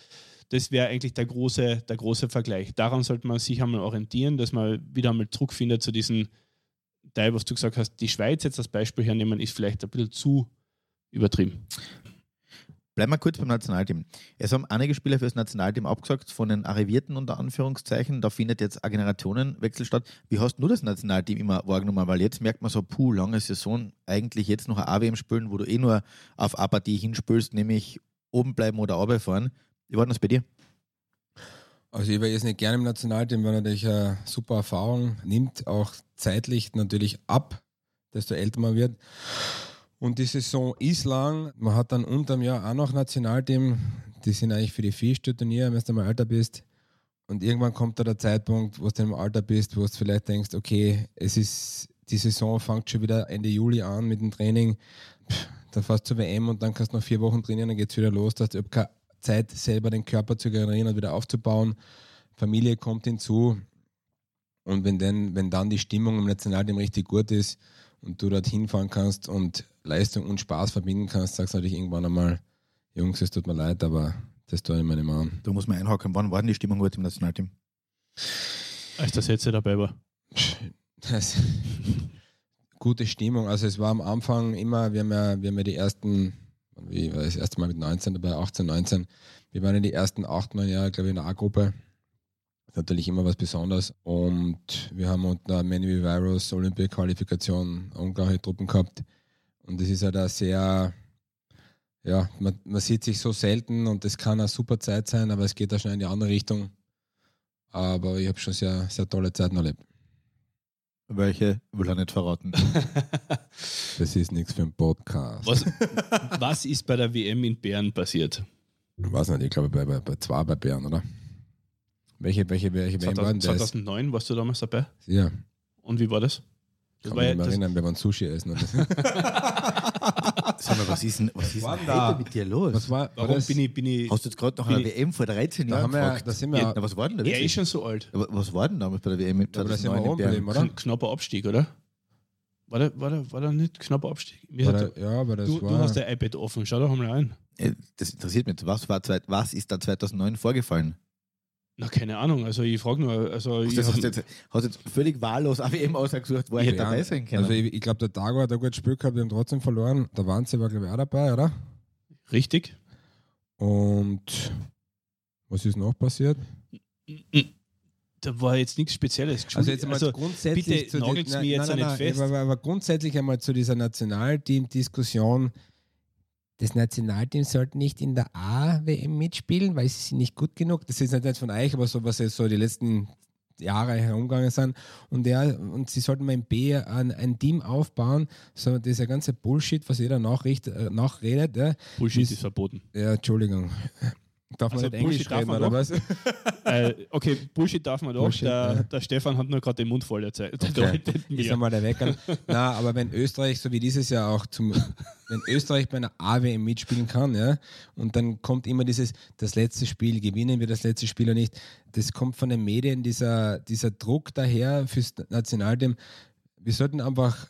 das wäre eigentlich der große, der große Vergleich. Daran sollte man sich einmal orientieren, dass man wieder einmal Druck findet zu diesen Teil, was du gesagt hast, die Schweiz jetzt als Beispiel hernehmen, ist vielleicht ein bisschen zu übertrieben. Bleiben wir kurz beim Nationalteam. Es haben einige Spieler für das Nationalteam abgesagt, von den Arrivierten unter Anführungszeichen. Da findet jetzt ein Generationenwechsel statt. Wie hast du das Nationalteam immer wahrgenommen? Weil jetzt merkt man so, puh, lange Saison, eigentlich jetzt noch ein AWM spielen, wo du eh nur auf eine Partie hinspülst, nämlich oben bleiben oder runterfahren. Wie war das bei dir? Also ich war jetzt nicht gerne im Nationalteam, weil natürlich eine super Erfahrung nimmt, auch zeitlich natürlich ab, desto älter man wird. Und die Saison ist lang. Man hat dann unterm Jahr auch noch Nationalteam. Die sind eigentlich für die Vierstür-Turniere, wenn du mal älter bist. Und irgendwann kommt da der Zeitpunkt, wo du im Alter bist, wo du vielleicht denkst, okay, es ist, die Saison fängt schon wieder Ende Juli an mit dem Training. Pff, dann fährst du zur WM und dann kannst du noch vier Wochen trainieren, dann geht es wieder los. dass du keine Zeit, selber den Körper zu generieren und wieder aufzubauen. Familie kommt hinzu. Und wenn, denn, wenn dann die Stimmung im Nationalteam richtig gut ist und du dort hinfahren kannst und Leistung und Spaß verbinden kannst, sagst du natürlich irgendwann einmal, Jungs, es tut mir leid, aber das tue ich mir nicht mehr an. Da muss man einhaken. Wann war denn die Stimmung gut im Nationalteam? Als das jetzt dabei war. Das, gute Stimmung. Also es war am Anfang immer, wir haben ja, wir haben ja die ersten, wie war das erste Mal mit 19 dabei, 18, 19. Wir waren in die ersten acht, neun Jahre, glaube ich, in der A-Gruppe natürlich immer was Besonderes. Und wir haben unter Many Virus Olympia-Qualifikation unglaubliche Truppen gehabt. Und das ist halt auch sehr, ja, man, man sieht sich so selten und das kann eine super Zeit sein, aber es geht auch schnell in die andere Richtung. Aber ich habe schon sehr, sehr tolle Zeiten erlebt. Welche will er nicht verraten. das ist nichts für einen Podcast. Was, was ist bei der WM in Bern passiert? Ich weiß nicht, ich glaube bei, bei, bei zwei bei Bern, oder? Welche, welche, welche 2000, waren das? 2009 warst du damals dabei? Ja. Und wie war das? Das Kann mich ja, erinnern, wenn man Sushi essen. Sag mal, was ist denn, was ist denn da? mit dir los? Was war, Warum bin ich, bin ich, Hast du jetzt gerade nach einer WM vor 13 Jahren da gefragt? Wir, sind wir, ja, was war denn da? Er ist schon so alt. Aber was war denn damals bei der WM mit 2009 ja, in Bern? Knapper Abstieg, oder? War da, war da, war da nicht knapper Abstieg? War da, ja, aber das du, war... Du hast dein iPad offen, schau doch mal rein. Das interessiert mich. Was, war, was ist da 2009 vorgefallen? Na, keine Ahnung. Also ich frage nur. Also hast, ich hast, jetzt, hast jetzt völlig wahllos AWM ausgesucht, wo ich ja, dabei sein kann. Also ich, ich glaube, der Dago hat ein gutes Spiel gehabt, wir haben trotzdem verloren. Der Wanze war, glaube ich, auch dabei, oder? Richtig. Und was ist noch passiert? Da war jetzt nichts Spezielles. Also jetzt einmal also grundsätzlich bitte nagelt mir jetzt nein, nein, nicht fest. Aber, aber grundsätzlich einmal zu dieser Nationalteam-Diskussion das Nationalteam sollte nicht in der A-WM mitspielen, weil sie sind nicht gut genug. Das ist nicht jetzt von euch, aber so, was jetzt so die letzten Jahre herumgegangen sind. Und, der, und sie sollten mal im B ein, ein Team aufbauen. So, dieser ganze Bullshit, was jeder nachricht, äh, nachredet. Ja, Bullshit ist, ist verboten. Ja, Entschuldigung. Darf man also nicht Englisch reden, oder was? äh, okay, Bullshit darf man doch. Bullshit, der, ja. der, Stefan hat nur gerade den Mund voll erzählt. Okay. Ist einmal der Wecker. Na, aber wenn Österreich, so wie dieses Jahr auch zum, wenn Österreich bei einer AWM mitspielen kann, ja, und dann kommt immer dieses, das letzte Spiel, gewinnen wir das letzte Spiel oder nicht, das kommt von den Medien, dieser, dieser Druck daher fürs Nationalteam. Wir sollten einfach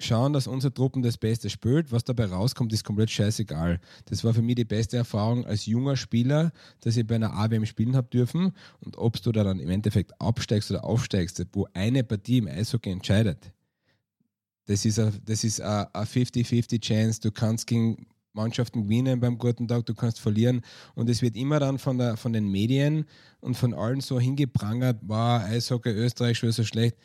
schauen, dass unsere Truppen das Beste spielt. Was dabei rauskommt, ist komplett scheißegal. Das war für mich die beste Erfahrung als junger Spieler, dass ich bei einer AWM spielen habe dürfen. Und ob du da dann im Endeffekt absteigst oder aufsteigst, wo eine Partie im Eishockey entscheidet, das ist eine 50-50 Chance. Du kannst gegen Mannschaften gewinnen beim guten Tag, du kannst verlieren. Und es wird immer dann von, der, von den Medien und von allen so hingeprangert, war Eishockey Österreich schon so schlecht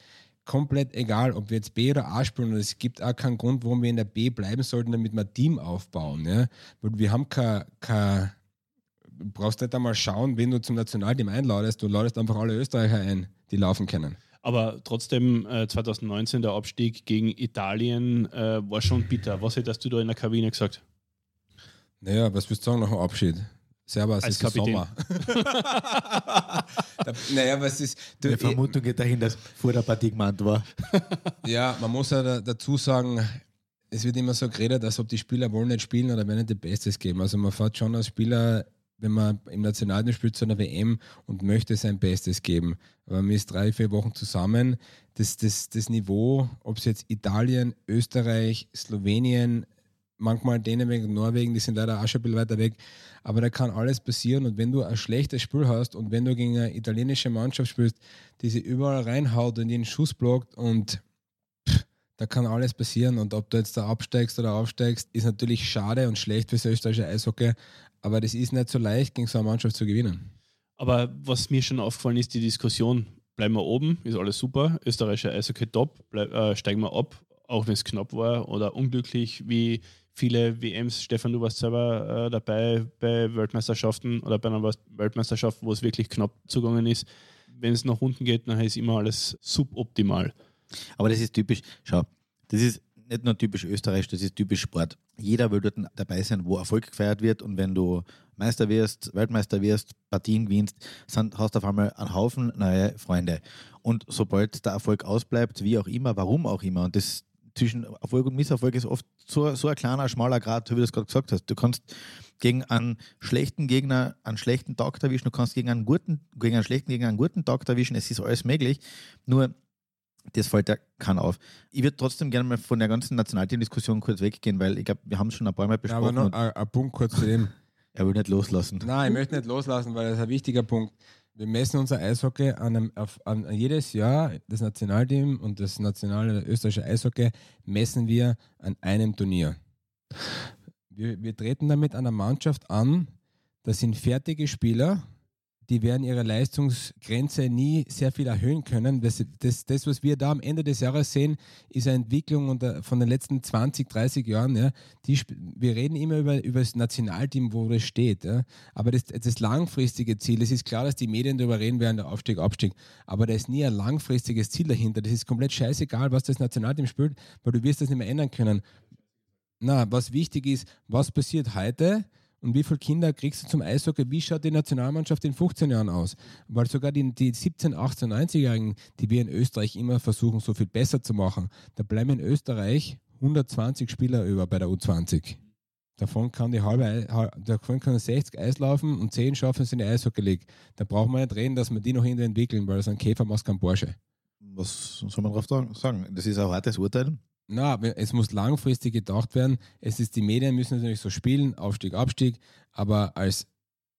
komplett egal, ob wir jetzt B oder A spielen. Und es gibt auch keinen Grund, warum wir in der B bleiben sollten, damit wir ein Team aufbauen. Ja? Weil wir haben kein, kein du brauchst nicht einmal schauen, wen du zum Nationalteam einladest. Du ladest einfach alle Österreicher ein, die laufen können. Aber trotzdem, äh, 2019 der Abstieg gegen Italien äh, war schon bitter. Was hättest du da in der Kabine gesagt? Naja, was willst du sagen nach dem Abschied? Servus, Als es ist Kapitän. Sommer. Da- naja, was ist. Du, Die Vermutung geht dahin, dass vor der Partie gemeint war. Ja, man muss ja da, dazu sagen, es wird immer so geredet, als ob die Spieler wollen nicht spielen oder werden nicht ihr Bestes geben. Also man fährt schon als Spieler, wenn man im Nationalteam spielt, zu einer WM und möchte sein Bestes geben. Aber man ist drei, vier Wochen zusammen. Das, das, das Niveau, ob es jetzt Italien, Österreich, Slowenien, manchmal Dänemark, Norwegen, die sind leider auch schon ein bisschen weiter weg. Aber da kann alles passieren. Und wenn du ein schlechtes Spiel hast und wenn du gegen eine italienische Mannschaft spielst, die sie überall reinhaut und den Schuss blockt und da kann alles passieren. Und ob du jetzt da absteigst oder aufsteigst, ist natürlich schade und schlecht fürs österreichische Eishockey. Aber das ist nicht so leicht, gegen so eine Mannschaft zu gewinnen. Aber was mir schon aufgefallen ist, die Diskussion, bleiben wir oben, ist alles super, österreichischer Eishockey top, bleib, äh, steigen wir ab, auch wenn es knapp war oder unglücklich, wie viele WMs, Stefan, du warst selber äh, dabei bei Weltmeisterschaften oder bei einer Weltmeisterschaft, wo es wirklich knapp zugegangen ist. Wenn es nach unten geht, dann ist immer alles suboptimal. Aber das ist typisch, schau, das ist nicht nur typisch österreichisch, das ist typisch Sport. Jeder will dort dabei sein, wo Erfolg gefeiert wird und wenn du Meister wirst, Weltmeister wirst, Partien gewinnst, sind, hast du auf einmal einen Haufen neue Freunde. Und sobald der Erfolg ausbleibt, wie auch immer, warum auch immer, und das zwischen Erfolg und Misserfolg ist oft so, so ein kleiner, schmaler Grad, wie du das gerade gesagt hast. Du kannst gegen einen schlechten Gegner einen schlechten Tag erwischen, du kannst gegen einen guten, gegen einen schlechten Gegner einen guten Tag erwischen, es ist alles möglich. Nur das fällt ja keiner auf. Ich würde trotzdem gerne mal von der ganzen Nationalteam-Diskussion kurz weggehen, weil ich glaube, wir haben es schon ein paar Mal Ja, besprochen aber noch ein Punkt kurz zu dem. er will nicht loslassen. Nein, ich möchte nicht loslassen, weil das ist ein wichtiger Punkt. Wir messen unser Eishockey an, einem, auf, an jedes Jahr, das Nationalteam und das nationale österreichische Eishockey messen wir an einem Turnier. Wir, wir treten damit einer Mannschaft an, das sind fertige Spieler, die werden ihre Leistungsgrenze nie sehr viel erhöhen können. Das, das, das was wir da am Ende des Jahres sehen, ist eine Entwicklung von den letzten 20, 30 Jahren. Ja. Die, wir reden immer über, über das Nationalteam, wo das steht. Ja. Aber das, das langfristige Ziel, es ist klar, dass die Medien darüber reden werden, der Aufstieg, Abstieg. Aber da ist nie ein langfristiges Ziel dahinter. Das ist komplett scheißegal, was das Nationalteam spielt, weil du wirst das nicht mehr ändern können. Na, was wichtig ist, was passiert heute und wie viele Kinder kriegst du zum Eishockey? Wie schaut die Nationalmannschaft in 15 Jahren aus? Weil sogar die, die 17, 18, 90-Jährigen, die wir in Österreich immer versuchen, so viel besser zu machen, da bleiben in Österreich 120 Spieler über bei der U20. Davon kann die halbe, davon können 60 Eis laufen und 10 schaffen es in die Eishockey League. Da braucht man nicht reden, dass wir die noch hinter entwickeln, weil das ein Käfer macht kein Porsche. Was soll man darauf sagen? Das ist ein hartes Urteil. Na, es muss langfristig gedacht werden. Es ist, die Medien müssen natürlich so spielen, Aufstieg, Abstieg, aber als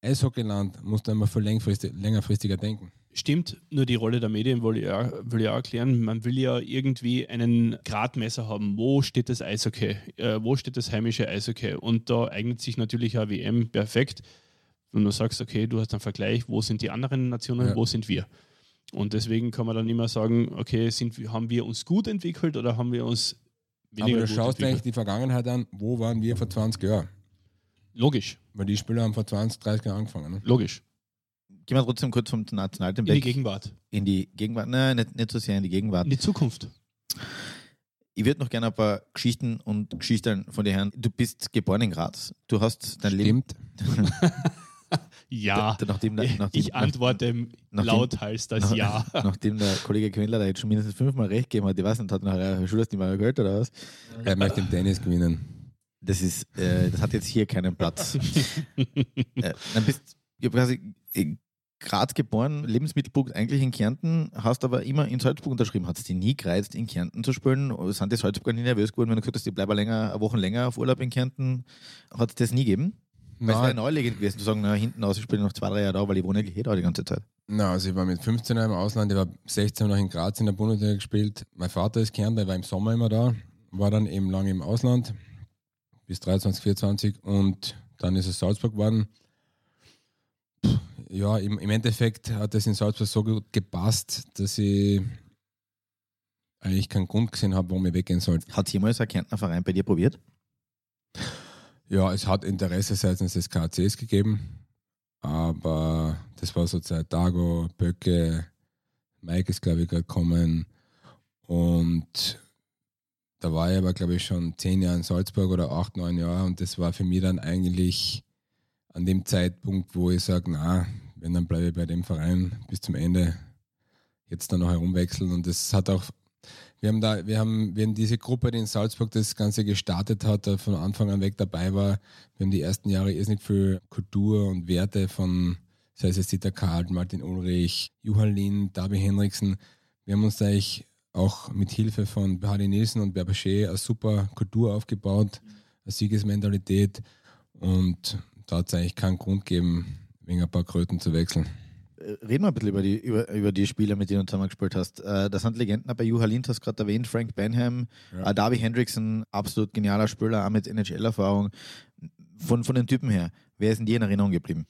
Eishockeyland muss man immer längerfristig, längerfristiger denken. Stimmt, nur die Rolle der Medien will ich, auch, will ich auch erklären. Man will ja irgendwie einen Gradmesser haben. Wo steht das Eishockey? Äh, wo steht das heimische Eishockey? Und da eignet sich natürlich eine WM perfekt. Wenn du sagst, okay, du hast einen Vergleich, wo sind die anderen Nationen, Ja. wo sind wir? Und deswegen kann man dann immer sagen, okay, sind, haben wir uns gut entwickelt oder haben wir uns weniger aber du gut schaust eigentlich entwickelt? die Vergangenheit an, wo waren wir vor 20 Jahren? Logisch, Weil die Spieler haben vor 20, 30 Jahren angefangen. Ne? logisch. Gehen wir trotzdem kurz vom Nationalteam In die weg. Gegenwart, in die Gegenwart. Nein, nicht, nicht so sehr in die Gegenwart. in die Zukunft. Ich würde noch gerne ein paar Geschichten und Geschichten von dir hören. Du bist geboren in Graz. Du hast dein Leben. Ja, Da- nachdem, der- nachdem, ich antworte nachdem- lauthals das nach- Ja. Nachdem der Kollege Quendler da jetzt schon mindestens fünfmal recht gegeben hat, ich weiß nicht, hat nach der Schule nicht mehr gehört oder was? Er möchte im Tennis gewinnen. Das ist, äh, das hat jetzt hier keinen Platz. äh, dann bist du quasi in Graz geboren, Lebensmittelpunkt eigentlich in Kärnten, hast aber immer in Salzburg unterschrieben. Hat es dich nie gereizt, in Kärnten zu spielen? Oder Sind die Salzburger nie nervös geworden, wenn du gesagt hast, ich bleibe länger, eine Woche länger auf Urlaub in Kärnten? Hat es das nie gegeben? Weil es wäre Nein, naheliegend gewesen, zu sagen, na, hinten aus, ich spiele noch zwei, drei Jahre da, weil ich wohne ja eh da die ganze Zeit. nein, also ich war mit 15 Jahren im Ausland, ich war 16 noch in Graz in der Bundesliga gespielt. Mein Vater ist Kärntner, der war im Sommer immer da, war dann eben lange im Ausland, bis 23, 24 und dann ist es Salzburg geworden. Puh, Ja, im, im Endeffekt hat es in Salzburg so gut gepasst, dass ich eigentlich keinen Grund gesehen habe, warum ich weggehen sollte. Hat jemals ein Kärntner Verein bei dir probiert? Ja, es hat Interesse seitens des KCs gegeben, aber das war so Zeit Dago, Böcke, Mike ist glaube ich gerade gekommen und da war ich aber glaube ich schon zehn Jahre in Salzburg oder acht, neun Jahre und das war für mich dann eigentlich an dem Zeitpunkt, wo ich sage, na, wenn, dann bleibe ich bei dem Verein bis zum Ende, jetzt dann noch herumwechseln. Und das hat auch, wir haben da, wir haben, wir haben diese Gruppe, die in Salzburg das Ganze gestartet hat, von Anfang an weg dabei war, wir haben die ersten Jahre irrsinnig viel Kultur und Werte von, sei es jetzt Dieter Karl, Martin Ulrich, Johann Lin, Darby Henriksen, wir haben uns da eigentlich auch mit Hilfe von Hardy Nielsen und Berbaché eine super Kultur aufgebaut, eine Siegesmentalität. Und da hat es eigentlich keinen Grund gegeben, wegen ein paar Kröten zu wechseln. Äh, reden wir ein bisschen über die, über, über die Spieler, mit denen du zusammen gespielt hast. Äh, das sind Legenden bei Juha Lind, hast gerade erwähnt, Frank Benham, ja. Äh, Darby Hendrickson, absolut genialer Spieler, auch mit NHL-Erfahrung. Von, von den Typen her, wer ist in dir in Erinnerung geblieben?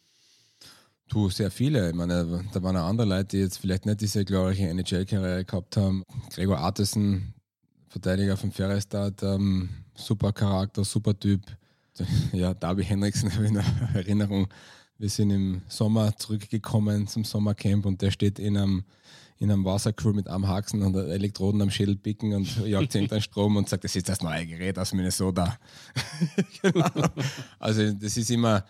Du, sehr viele. Ich meine, da waren auch andere Leute, die jetzt vielleicht nicht diese glorreiche NHL-Karriere gehabt haben. Gregor Artesen, Verteidiger von Ferrestad, ähm, super Charakter, super Typ. Ja, Darby ich in Erinnerung. Wir sind im Sommer zurückgekommen zum Sommercamp und der steht in einem, in einem Wassercrew mit einem Haxen und Elektroden am Schädel picken und jagt irgendeinen Strom und sagt, das ist das neue Gerät aus Minnesota. genau. Also das ist immer,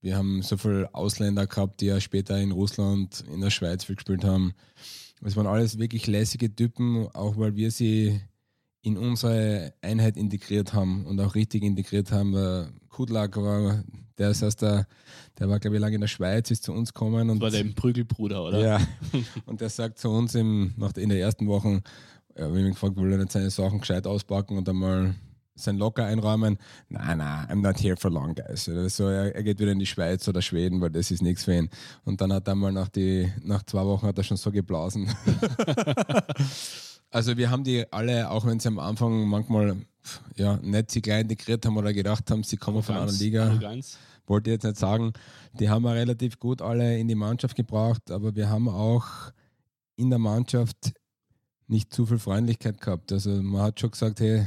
wir haben so viele Ausländer gehabt, die ja später in Russland, in der Schweiz gespielt haben. Es waren alles wirklich lässige Typen, auch weil wir sie in unsere Einheit integriert haben und auch richtig integriert haben. Kudlak war, der ist aus der, der war, glaube ich, lange in der Schweiz, ist zu uns gekommen. Und, das war der Prügelbruder, oder? Ja. und der sagt zu uns im, nach, in der ersten Woche, ja, wir haben ihn gefragt, will er nicht seine Sachen gescheit auspacken und einmal sein Locker einräumen. Nein, nein, I'm not here for long, guys. Also er, er, geht wieder in die Schweiz oder Schweden, weil das ist nichts für ihn. Und dann hat er mal nach, die, nach zwei Wochen hat er schon so geblasen. Also wir haben die alle, auch wenn sie am Anfang manchmal ja, nicht sie gleich integriert haben oder gedacht haben, sie kommen von einer Liga. Arroganz. Wollte ich jetzt nicht sagen. Die haben wir relativ gut alle in die Mannschaft gebracht, aber wir haben auch in der Mannschaft nicht zu viel Freundlichkeit gehabt. Also man hat schon gesagt, hey,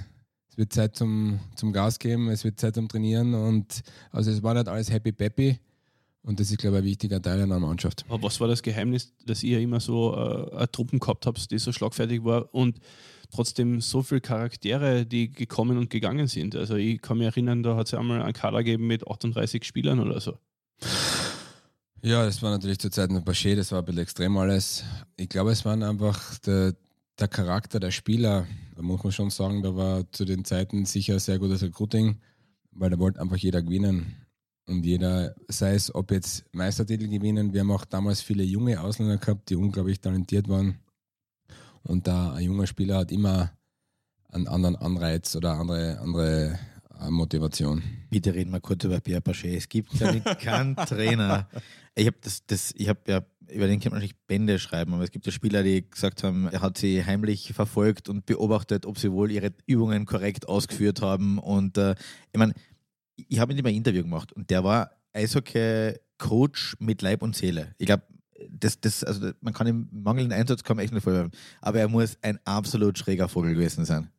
es wird Zeit zum, zum Gas geben, es wird Zeit zum Trainieren und also es war nicht alles happy peppy. Und das ist, glaube ich, ein wichtiger Teil einer Mannschaft. Aber was war das Geheimnis, dass ihr immer so äh, eine Truppen gehabt habt, die so schlagfertig war und trotzdem so viele Charaktere, die gekommen und gegangen sind? Also ich kann mich erinnern, da hat es ja einmal einen Kader gegeben mit 38 Spielern oder so. Ja, das war natürlich zur Zeit ein Bachet, das war ein bisschen extrem alles. Ich glaube, es waren einfach der, der Charakter der Spieler, da muss man schon sagen, da war zu den Zeiten sicher sehr gutes Recruiting, weil da wollte einfach jeder gewinnen. Und jeder, sei es, ob jetzt Meistertitel gewinnen, wir haben auch damals viele junge Ausländer gehabt, die unglaublich talentiert waren. Und da ein junger Spieler hat immer einen anderen Anreiz oder andere, andere äh, Motivation. Bitte reden wir kurz über Pierre Paget. Es gibt ja keinen Trainer. Ich habe das, das, ich habe ja, über den kann man nicht Bände schreiben, aber es gibt ja Spieler, die gesagt haben, er hat sie heimlich verfolgt und beobachtet, ob sie wohl ihre Übungen korrekt ausgeführt haben. Und äh, ich meine, ich habe mit ihm ein Interview gemacht und der war Eishockey-Coach mit Leib und Seele. Ich glaube, das, das, also man kann im mangelnden Einsatz kaum echt nicht vorwerfen, aber er muss ein absolut schräger Vogel gewesen sein.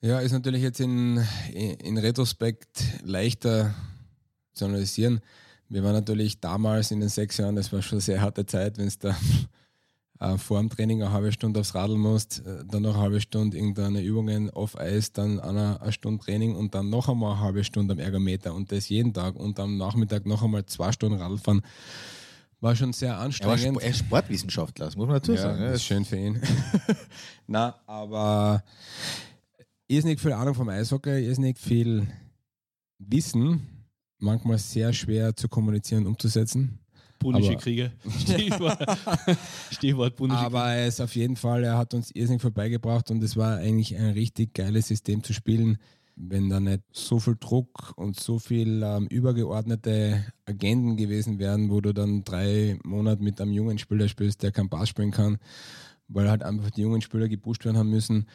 Ja, ist natürlich jetzt in, in Retrospekt leichter zu analysieren. Wir waren natürlich damals in den sechs Jahren, das war schon eine sehr harte Zeit, wenn es da äh, vor dem Training eine halbe Stunde aufs Radl musst, äh, dann noch eine halbe Stunde irgendeine Übungen auf Eis, dann eine, eine Stunde Training und dann noch einmal eine halbe Stunde am Ergometer und das jeden Tag und am Nachmittag noch einmal zwei Stunden Radfahren. War schon sehr anstrengend. Er ist Sportwissenschaftler, das muss man dazu ja, sagen. Das ist schön für ihn. Na, aber ist nicht viel Ahnung vom Eishockey, ist nicht viel Wissen, manchmal sehr schwer zu kommunizieren und umzusetzen. Punische Kriege. Stichwort, Stichwort Punische Aber er ist auf jeden Fall, er hat uns irrsinnig vorbeigebracht und es war eigentlich ein richtig geiles System zu spielen, wenn da nicht so viel Druck und so viel ähm, übergeordnete Agenden gewesen wären, wo du dann drei Monate mit einem jungen Spieler spielst, der kein Pass spielen kann, weil halt einfach die jungen Spieler gepusht werden haben müssen.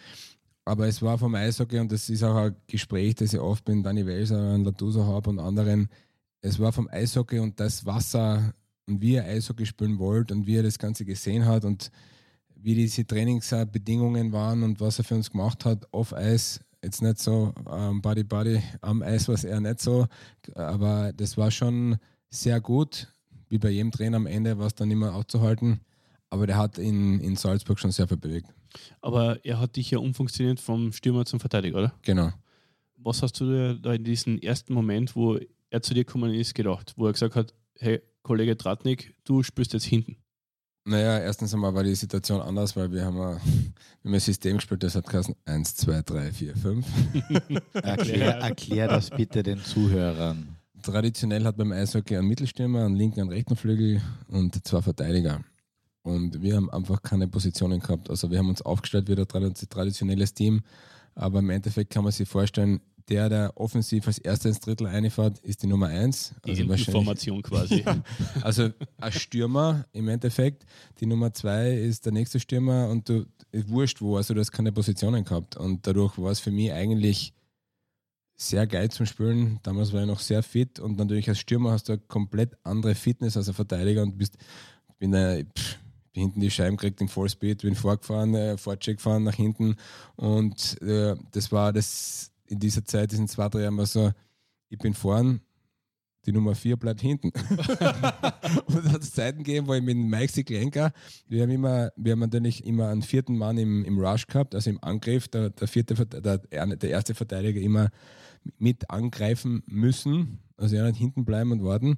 Aber es war vom Eishockey und das ist auch ein Gespräch, das ich oft mit Danny Welser, Latuso habe und anderen. Es war vom Eishockey und das Wasser und wie er Eishockey spielen wollte und wie er das Ganze gesehen hat und wie diese Trainingsbedingungen waren und was er für uns gemacht hat auf Eis. Jetzt nicht so ähm, Buddy Buddy am Eis war es eher nicht so, aber das war schon sehr gut. Wie bei jedem Trainer am Ende war es dann immer aufzuhalten. Aber der hat in, in Salzburg schon sehr viel bewegt. Aber er hat dich ja umfunktioniert vom Stürmer zum Verteidiger, oder? Genau. Was hast du da in diesem ersten Moment, wo er zu dir gekommen ist, gedacht, wo er gesagt hat, hey, Kollege Tratnik, du spielst jetzt hinten? Naja, erstens einmal war die Situation anders, weil wir haben ein, wir haben ein System gespielt, das hat geheißen 1, 2, 3, 4, 5. Erklär, erklär das bitte den Zuhörern. Traditionell hat beim Eishockey einen Mittelstürmer, einen linken, einen rechten Flügel und zwei Verteidiger. Und wir haben einfach keine Positionen gehabt. Also wir haben uns aufgestellt wie ein traditionelles Team, aber im Endeffekt kann man sich vorstellen, der, der offensiv als erster ins Drittel einfährt, ist die Nummer eins. Die Also wahrscheinlich- Information quasi. ja. Also ein Stürmer im Endeffekt, die Nummer zwei ist der nächste Stürmer und du wurscht wo, also du hast keine Positionen gehabt. Und dadurch war es für mich eigentlich sehr geil zum Spielen. Damals war ich noch sehr fit und natürlich als Stürmer hast du eine komplett andere Fitness als ein Verteidiger und bist, bin, pff, bin hinten die Scheiben gekriegt im Vollspeed, bin vorgefahren, äh, Vorcheck gefahren nach hinten und äh, das war das in dieser Zeit, diesen zwei, drei Jahren war so, ich bin vorn, die Nummer 4 bleibt hinten. und es hat Zeiten gegeben, wo ich mit Mike Siklenka, wir haben immer, wir haben natürlich immer einen vierten Mann im, im Rush gehabt, also im Angriff, der, der, vierte, der, der erste Verteidiger immer mit angreifen müssen, also er nicht hinten bleiben und warten.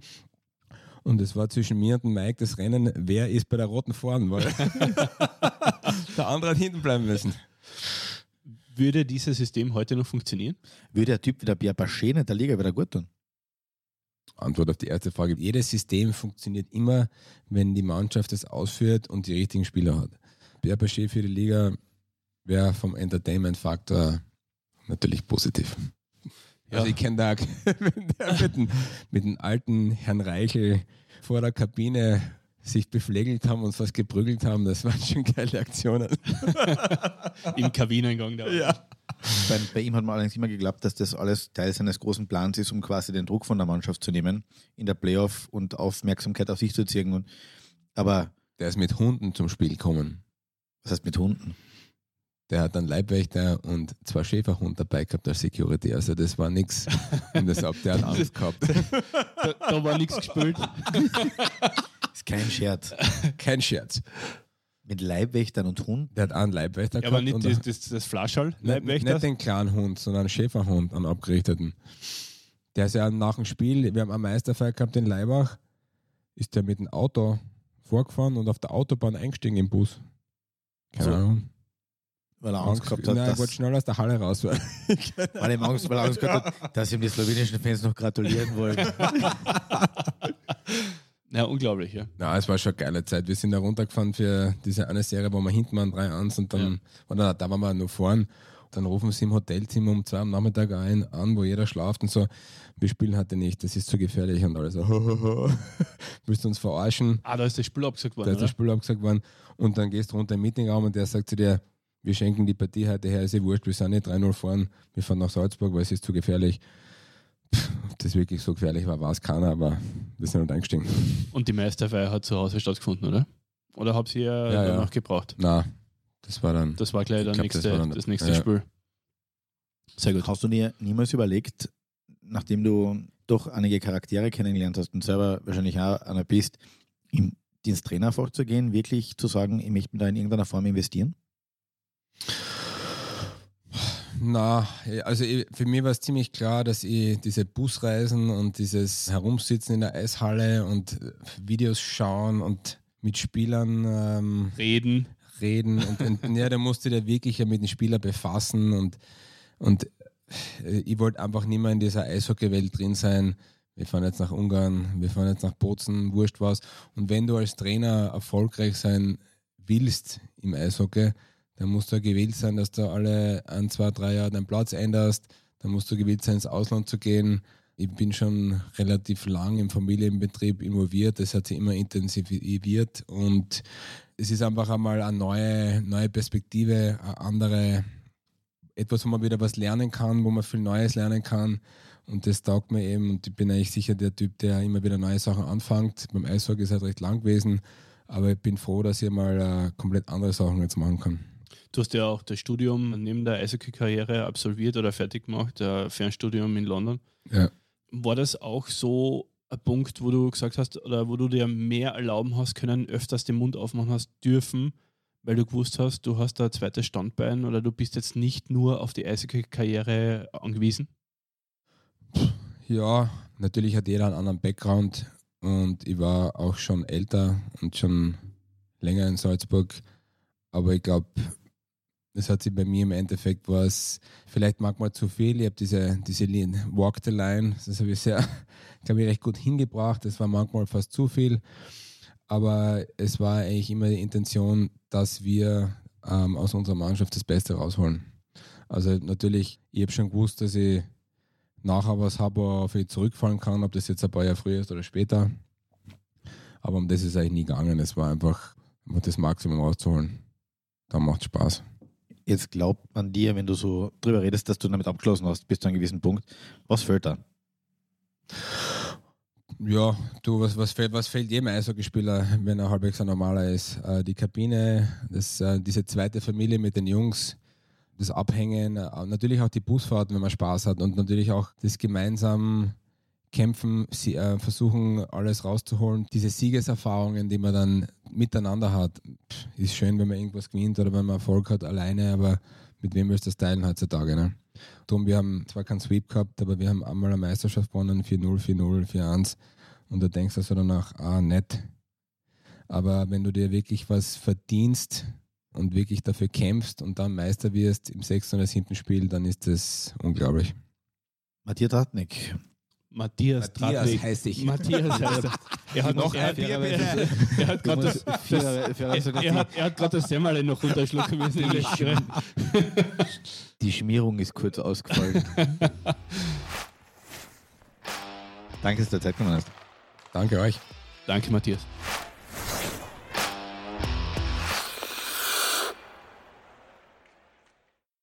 Und es war zwischen mir und Mike das Rennen, wer ist bei der roten vorn, weil der andere hat hinten bleiben müssen. Würde dieses System heute noch funktionieren? Würde der Typ wie der Pierre Bachet in der Liga wieder gut tun? Antwort auf die erste Frage. Jedes System funktioniert immer, wenn die Mannschaft es ausführt und die richtigen Spieler hat. Pierre Bachet für die Liga wäre vom Entertainment-Faktor natürlich positiv. Ja. Also ich kenne da mit, dem, mit dem alten Herrn Reichel vor der Kabine sich beflegelt haben und fast geprügelt haben, das waren schon geile Aktionen. Im Kabinengang da. Ja. Bei, bei ihm hat man allerdings immer geglaubt, dass das alles Teil seines großen Plans ist, um quasi den Druck von der Mannschaft zu nehmen, in der Playoff und Aufmerksamkeit auf sich zu ziehen. Und, aber Der ist mit Hunden zum Spiel gekommen. was heißt mit Hunden? Der hat einen Leibwächter und zwei Schäferhund dabei gehabt als Security. Also das war nichts. Und deshalb, der hat Angst gehabt. Da, da war nichts gespielt. Ist kein Scherz. Kein Scherz. Mit Leibwächtern und Hunden. Der hat einen Leibwächter Ja, aber nicht das, das, das Flaschall, nicht, nicht Leibwächter. den kleinen Hund, sondern einen Schäferhund, einen abgerichteten. Der ist ja nach dem Spiel, wir haben eine Meisterfeier gehabt in Leibach, ist der mit dem Auto vorgefahren und auf der Autobahn eingestiegen im Bus. Keine So. Ahnung. Weil er Angst gehabt hat, Nein, dass, wollte schnell aus der Halle raus. weil- weil, er Angst, weil er Angst gehabt hat, dass ihm die slowenischen Fans noch gratulieren wollen. Ja, unglaublich, ja. Ja, es war schon eine geile Zeit. Wir sind da runtergefahren für diese eine Serie, wo wir hinten waren, 3-1 und dann, oder da waren wir noch vorn. Dann rufen sie im Hotelzimmer um zwei am Nachmittag ein, an, wo jeder schlaft und so, wir spielen heute nicht, das ist zu gefährlich und alle so, willst du uns verarschen? Ah, da ist das Spiel abgesagt Da worden, ist das? Spiel abgesagt worden und dann gehst du runter im Meetingraum und der sagt zu dir, wir schenken die Partie heute her, ist eh wurscht, wir sind nicht 3-0 vorn, wir fahren nach Salzburg, weil es ist zu gefährlich. Ob das wirklich so gefährlich war, weiß keiner, aber wir sind halt eingestiegen. Und die Meisterfeier hat zu Hause stattgefunden, oder? Oder habt ihr Ja, ja. danach gebraucht? Na, das war dann. Das war gleich Ich der glaub, nächste, das war dann- das nächste ja. Spiel. Sehr gut. Hast du dir niemals überlegt, nachdem du doch einige Charaktere kennengelernt hast und selber wahrscheinlich auch einer bist, im, ins Trainerfach zu gehen, wirklich zu sagen, ich möchte mir da in irgendeiner Form investieren? Na, also ich, für mich war es ziemlich klar, dass ich diese Busreisen und dieses Herumsitzen in der Eishalle und äh, Videos schauen und mit Spielern ähm, Reden. reden und, und ja, da musste der wirklich ja mit den Spielern befassen und, und äh, ich wollte einfach nicht mehr in dieser Eishockeywelt drin sein. Wir fahren jetzt nach Ungarn, wir fahren jetzt nach Bozen, wurscht was. Und wenn du als Trainer erfolgreich sein willst im Eishockey, dann musst du ja gewillt sein, dass du alle ein, zwei, drei Jahre deinen Platz änderst. Dann musst du gewillt sein, ins Ausland zu gehen. Ich bin schon relativ lang im Familienbetrieb involviert. Das hat sich immer intensiviert und es ist einfach einmal eine neue, neue Perspektive, eine andere, etwas, wo man wieder was lernen kann, wo man viel Neues lernen kann. Und das taugt mir eben. Und ich bin eigentlich sicher der Typ, der immer wieder neue Sachen anfängt. Beim Eishockey ist es halt recht lang gewesen. Aber ich bin froh, dass ich mal äh, komplett andere Sachen jetzt machen kann. Du hast ja auch das Studium neben der Eishockey-Karriere absolviert oder fertig gemacht, ein Fernstudium in London. Ja. War das auch so ein Punkt, wo du gesagt hast, oder wo du dir mehr erlauben hast können, öfters den Mund aufmachen hast dürfen, weil du gewusst hast, du hast da ein zweites Standbein oder du bist jetzt nicht nur auf die Eishockey-Karriere angewiesen? Ja, natürlich hat jeder einen anderen Background und ich war auch schon älter und schon länger in Salzburg. Aber ich glaube, das hat sich bei mir im Endeffekt was vielleicht manchmal zu viel. Ich habe diese, diese Linie, Walk the Line, das habe ich sehr, glaube ich, recht gut hingebracht. Das war manchmal fast zu viel. Aber es war eigentlich immer die Intention, dass wir ähm, aus unserer Mannschaft das Beste rausholen. Also natürlich, ich habe schon gewusst, dass ich nachher was habe, auf ich zurückfallen kann, ob das jetzt ein paar Jahre früher ist oder später. Aber um das ist eigentlich nie gegangen. Es war einfach, das Maximum rauszuholen. Da macht Spaß. Jetzt glaubt man dir, wenn du so drüber redest, dass du damit abgeschlossen hast, bis zu einem gewissen Punkt. Was fehlt da? Ja, du, was, was, fehlt, was fehlt jedem Eishockeyspieler, wenn er halbwegs ein normaler ist? Äh, die Kabine, das, äh, diese zweite Familie mit den Jungs, das Abhängen, äh, natürlich auch die Busfahrt, wenn man Spaß hat und natürlich auch das gemeinsam Kämpfen, sie, äh, versuchen alles rauszuholen. Diese Siegeserfahrungen, die man dann miteinander hat, pff, ist schön, wenn man irgendwas gewinnt oder wenn man Erfolg hat alleine, aber mit wem willst du das teilen heutzutage? Ne? Darum, wir haben zwar keinen Sweep gehabt, aber wir haben einmal eine Meisterschaft gewonnen, 4-0, 4-0, 4-1 und da denkst du so danach, ah, nett. Aber wenn du dir wirklich was verdienst und wirklich dafür kämpfst und dann Meister wirst im sechsten oder siebten Spiel, dann ist das unglaublich. Matthias Tatnik. Matthias, Matthias heißt ich. Matthias heißt er. Er hat Noch ein Bier, er, bitte. er hat gerade das, das, hat, hat gerade das Semmel noch runterschlucken müssen. in der Schere. Die Schmierung ist kurz ausgefallen. Danke, dass du Zeit genommen hast. Danke euch. Danke, Matthias.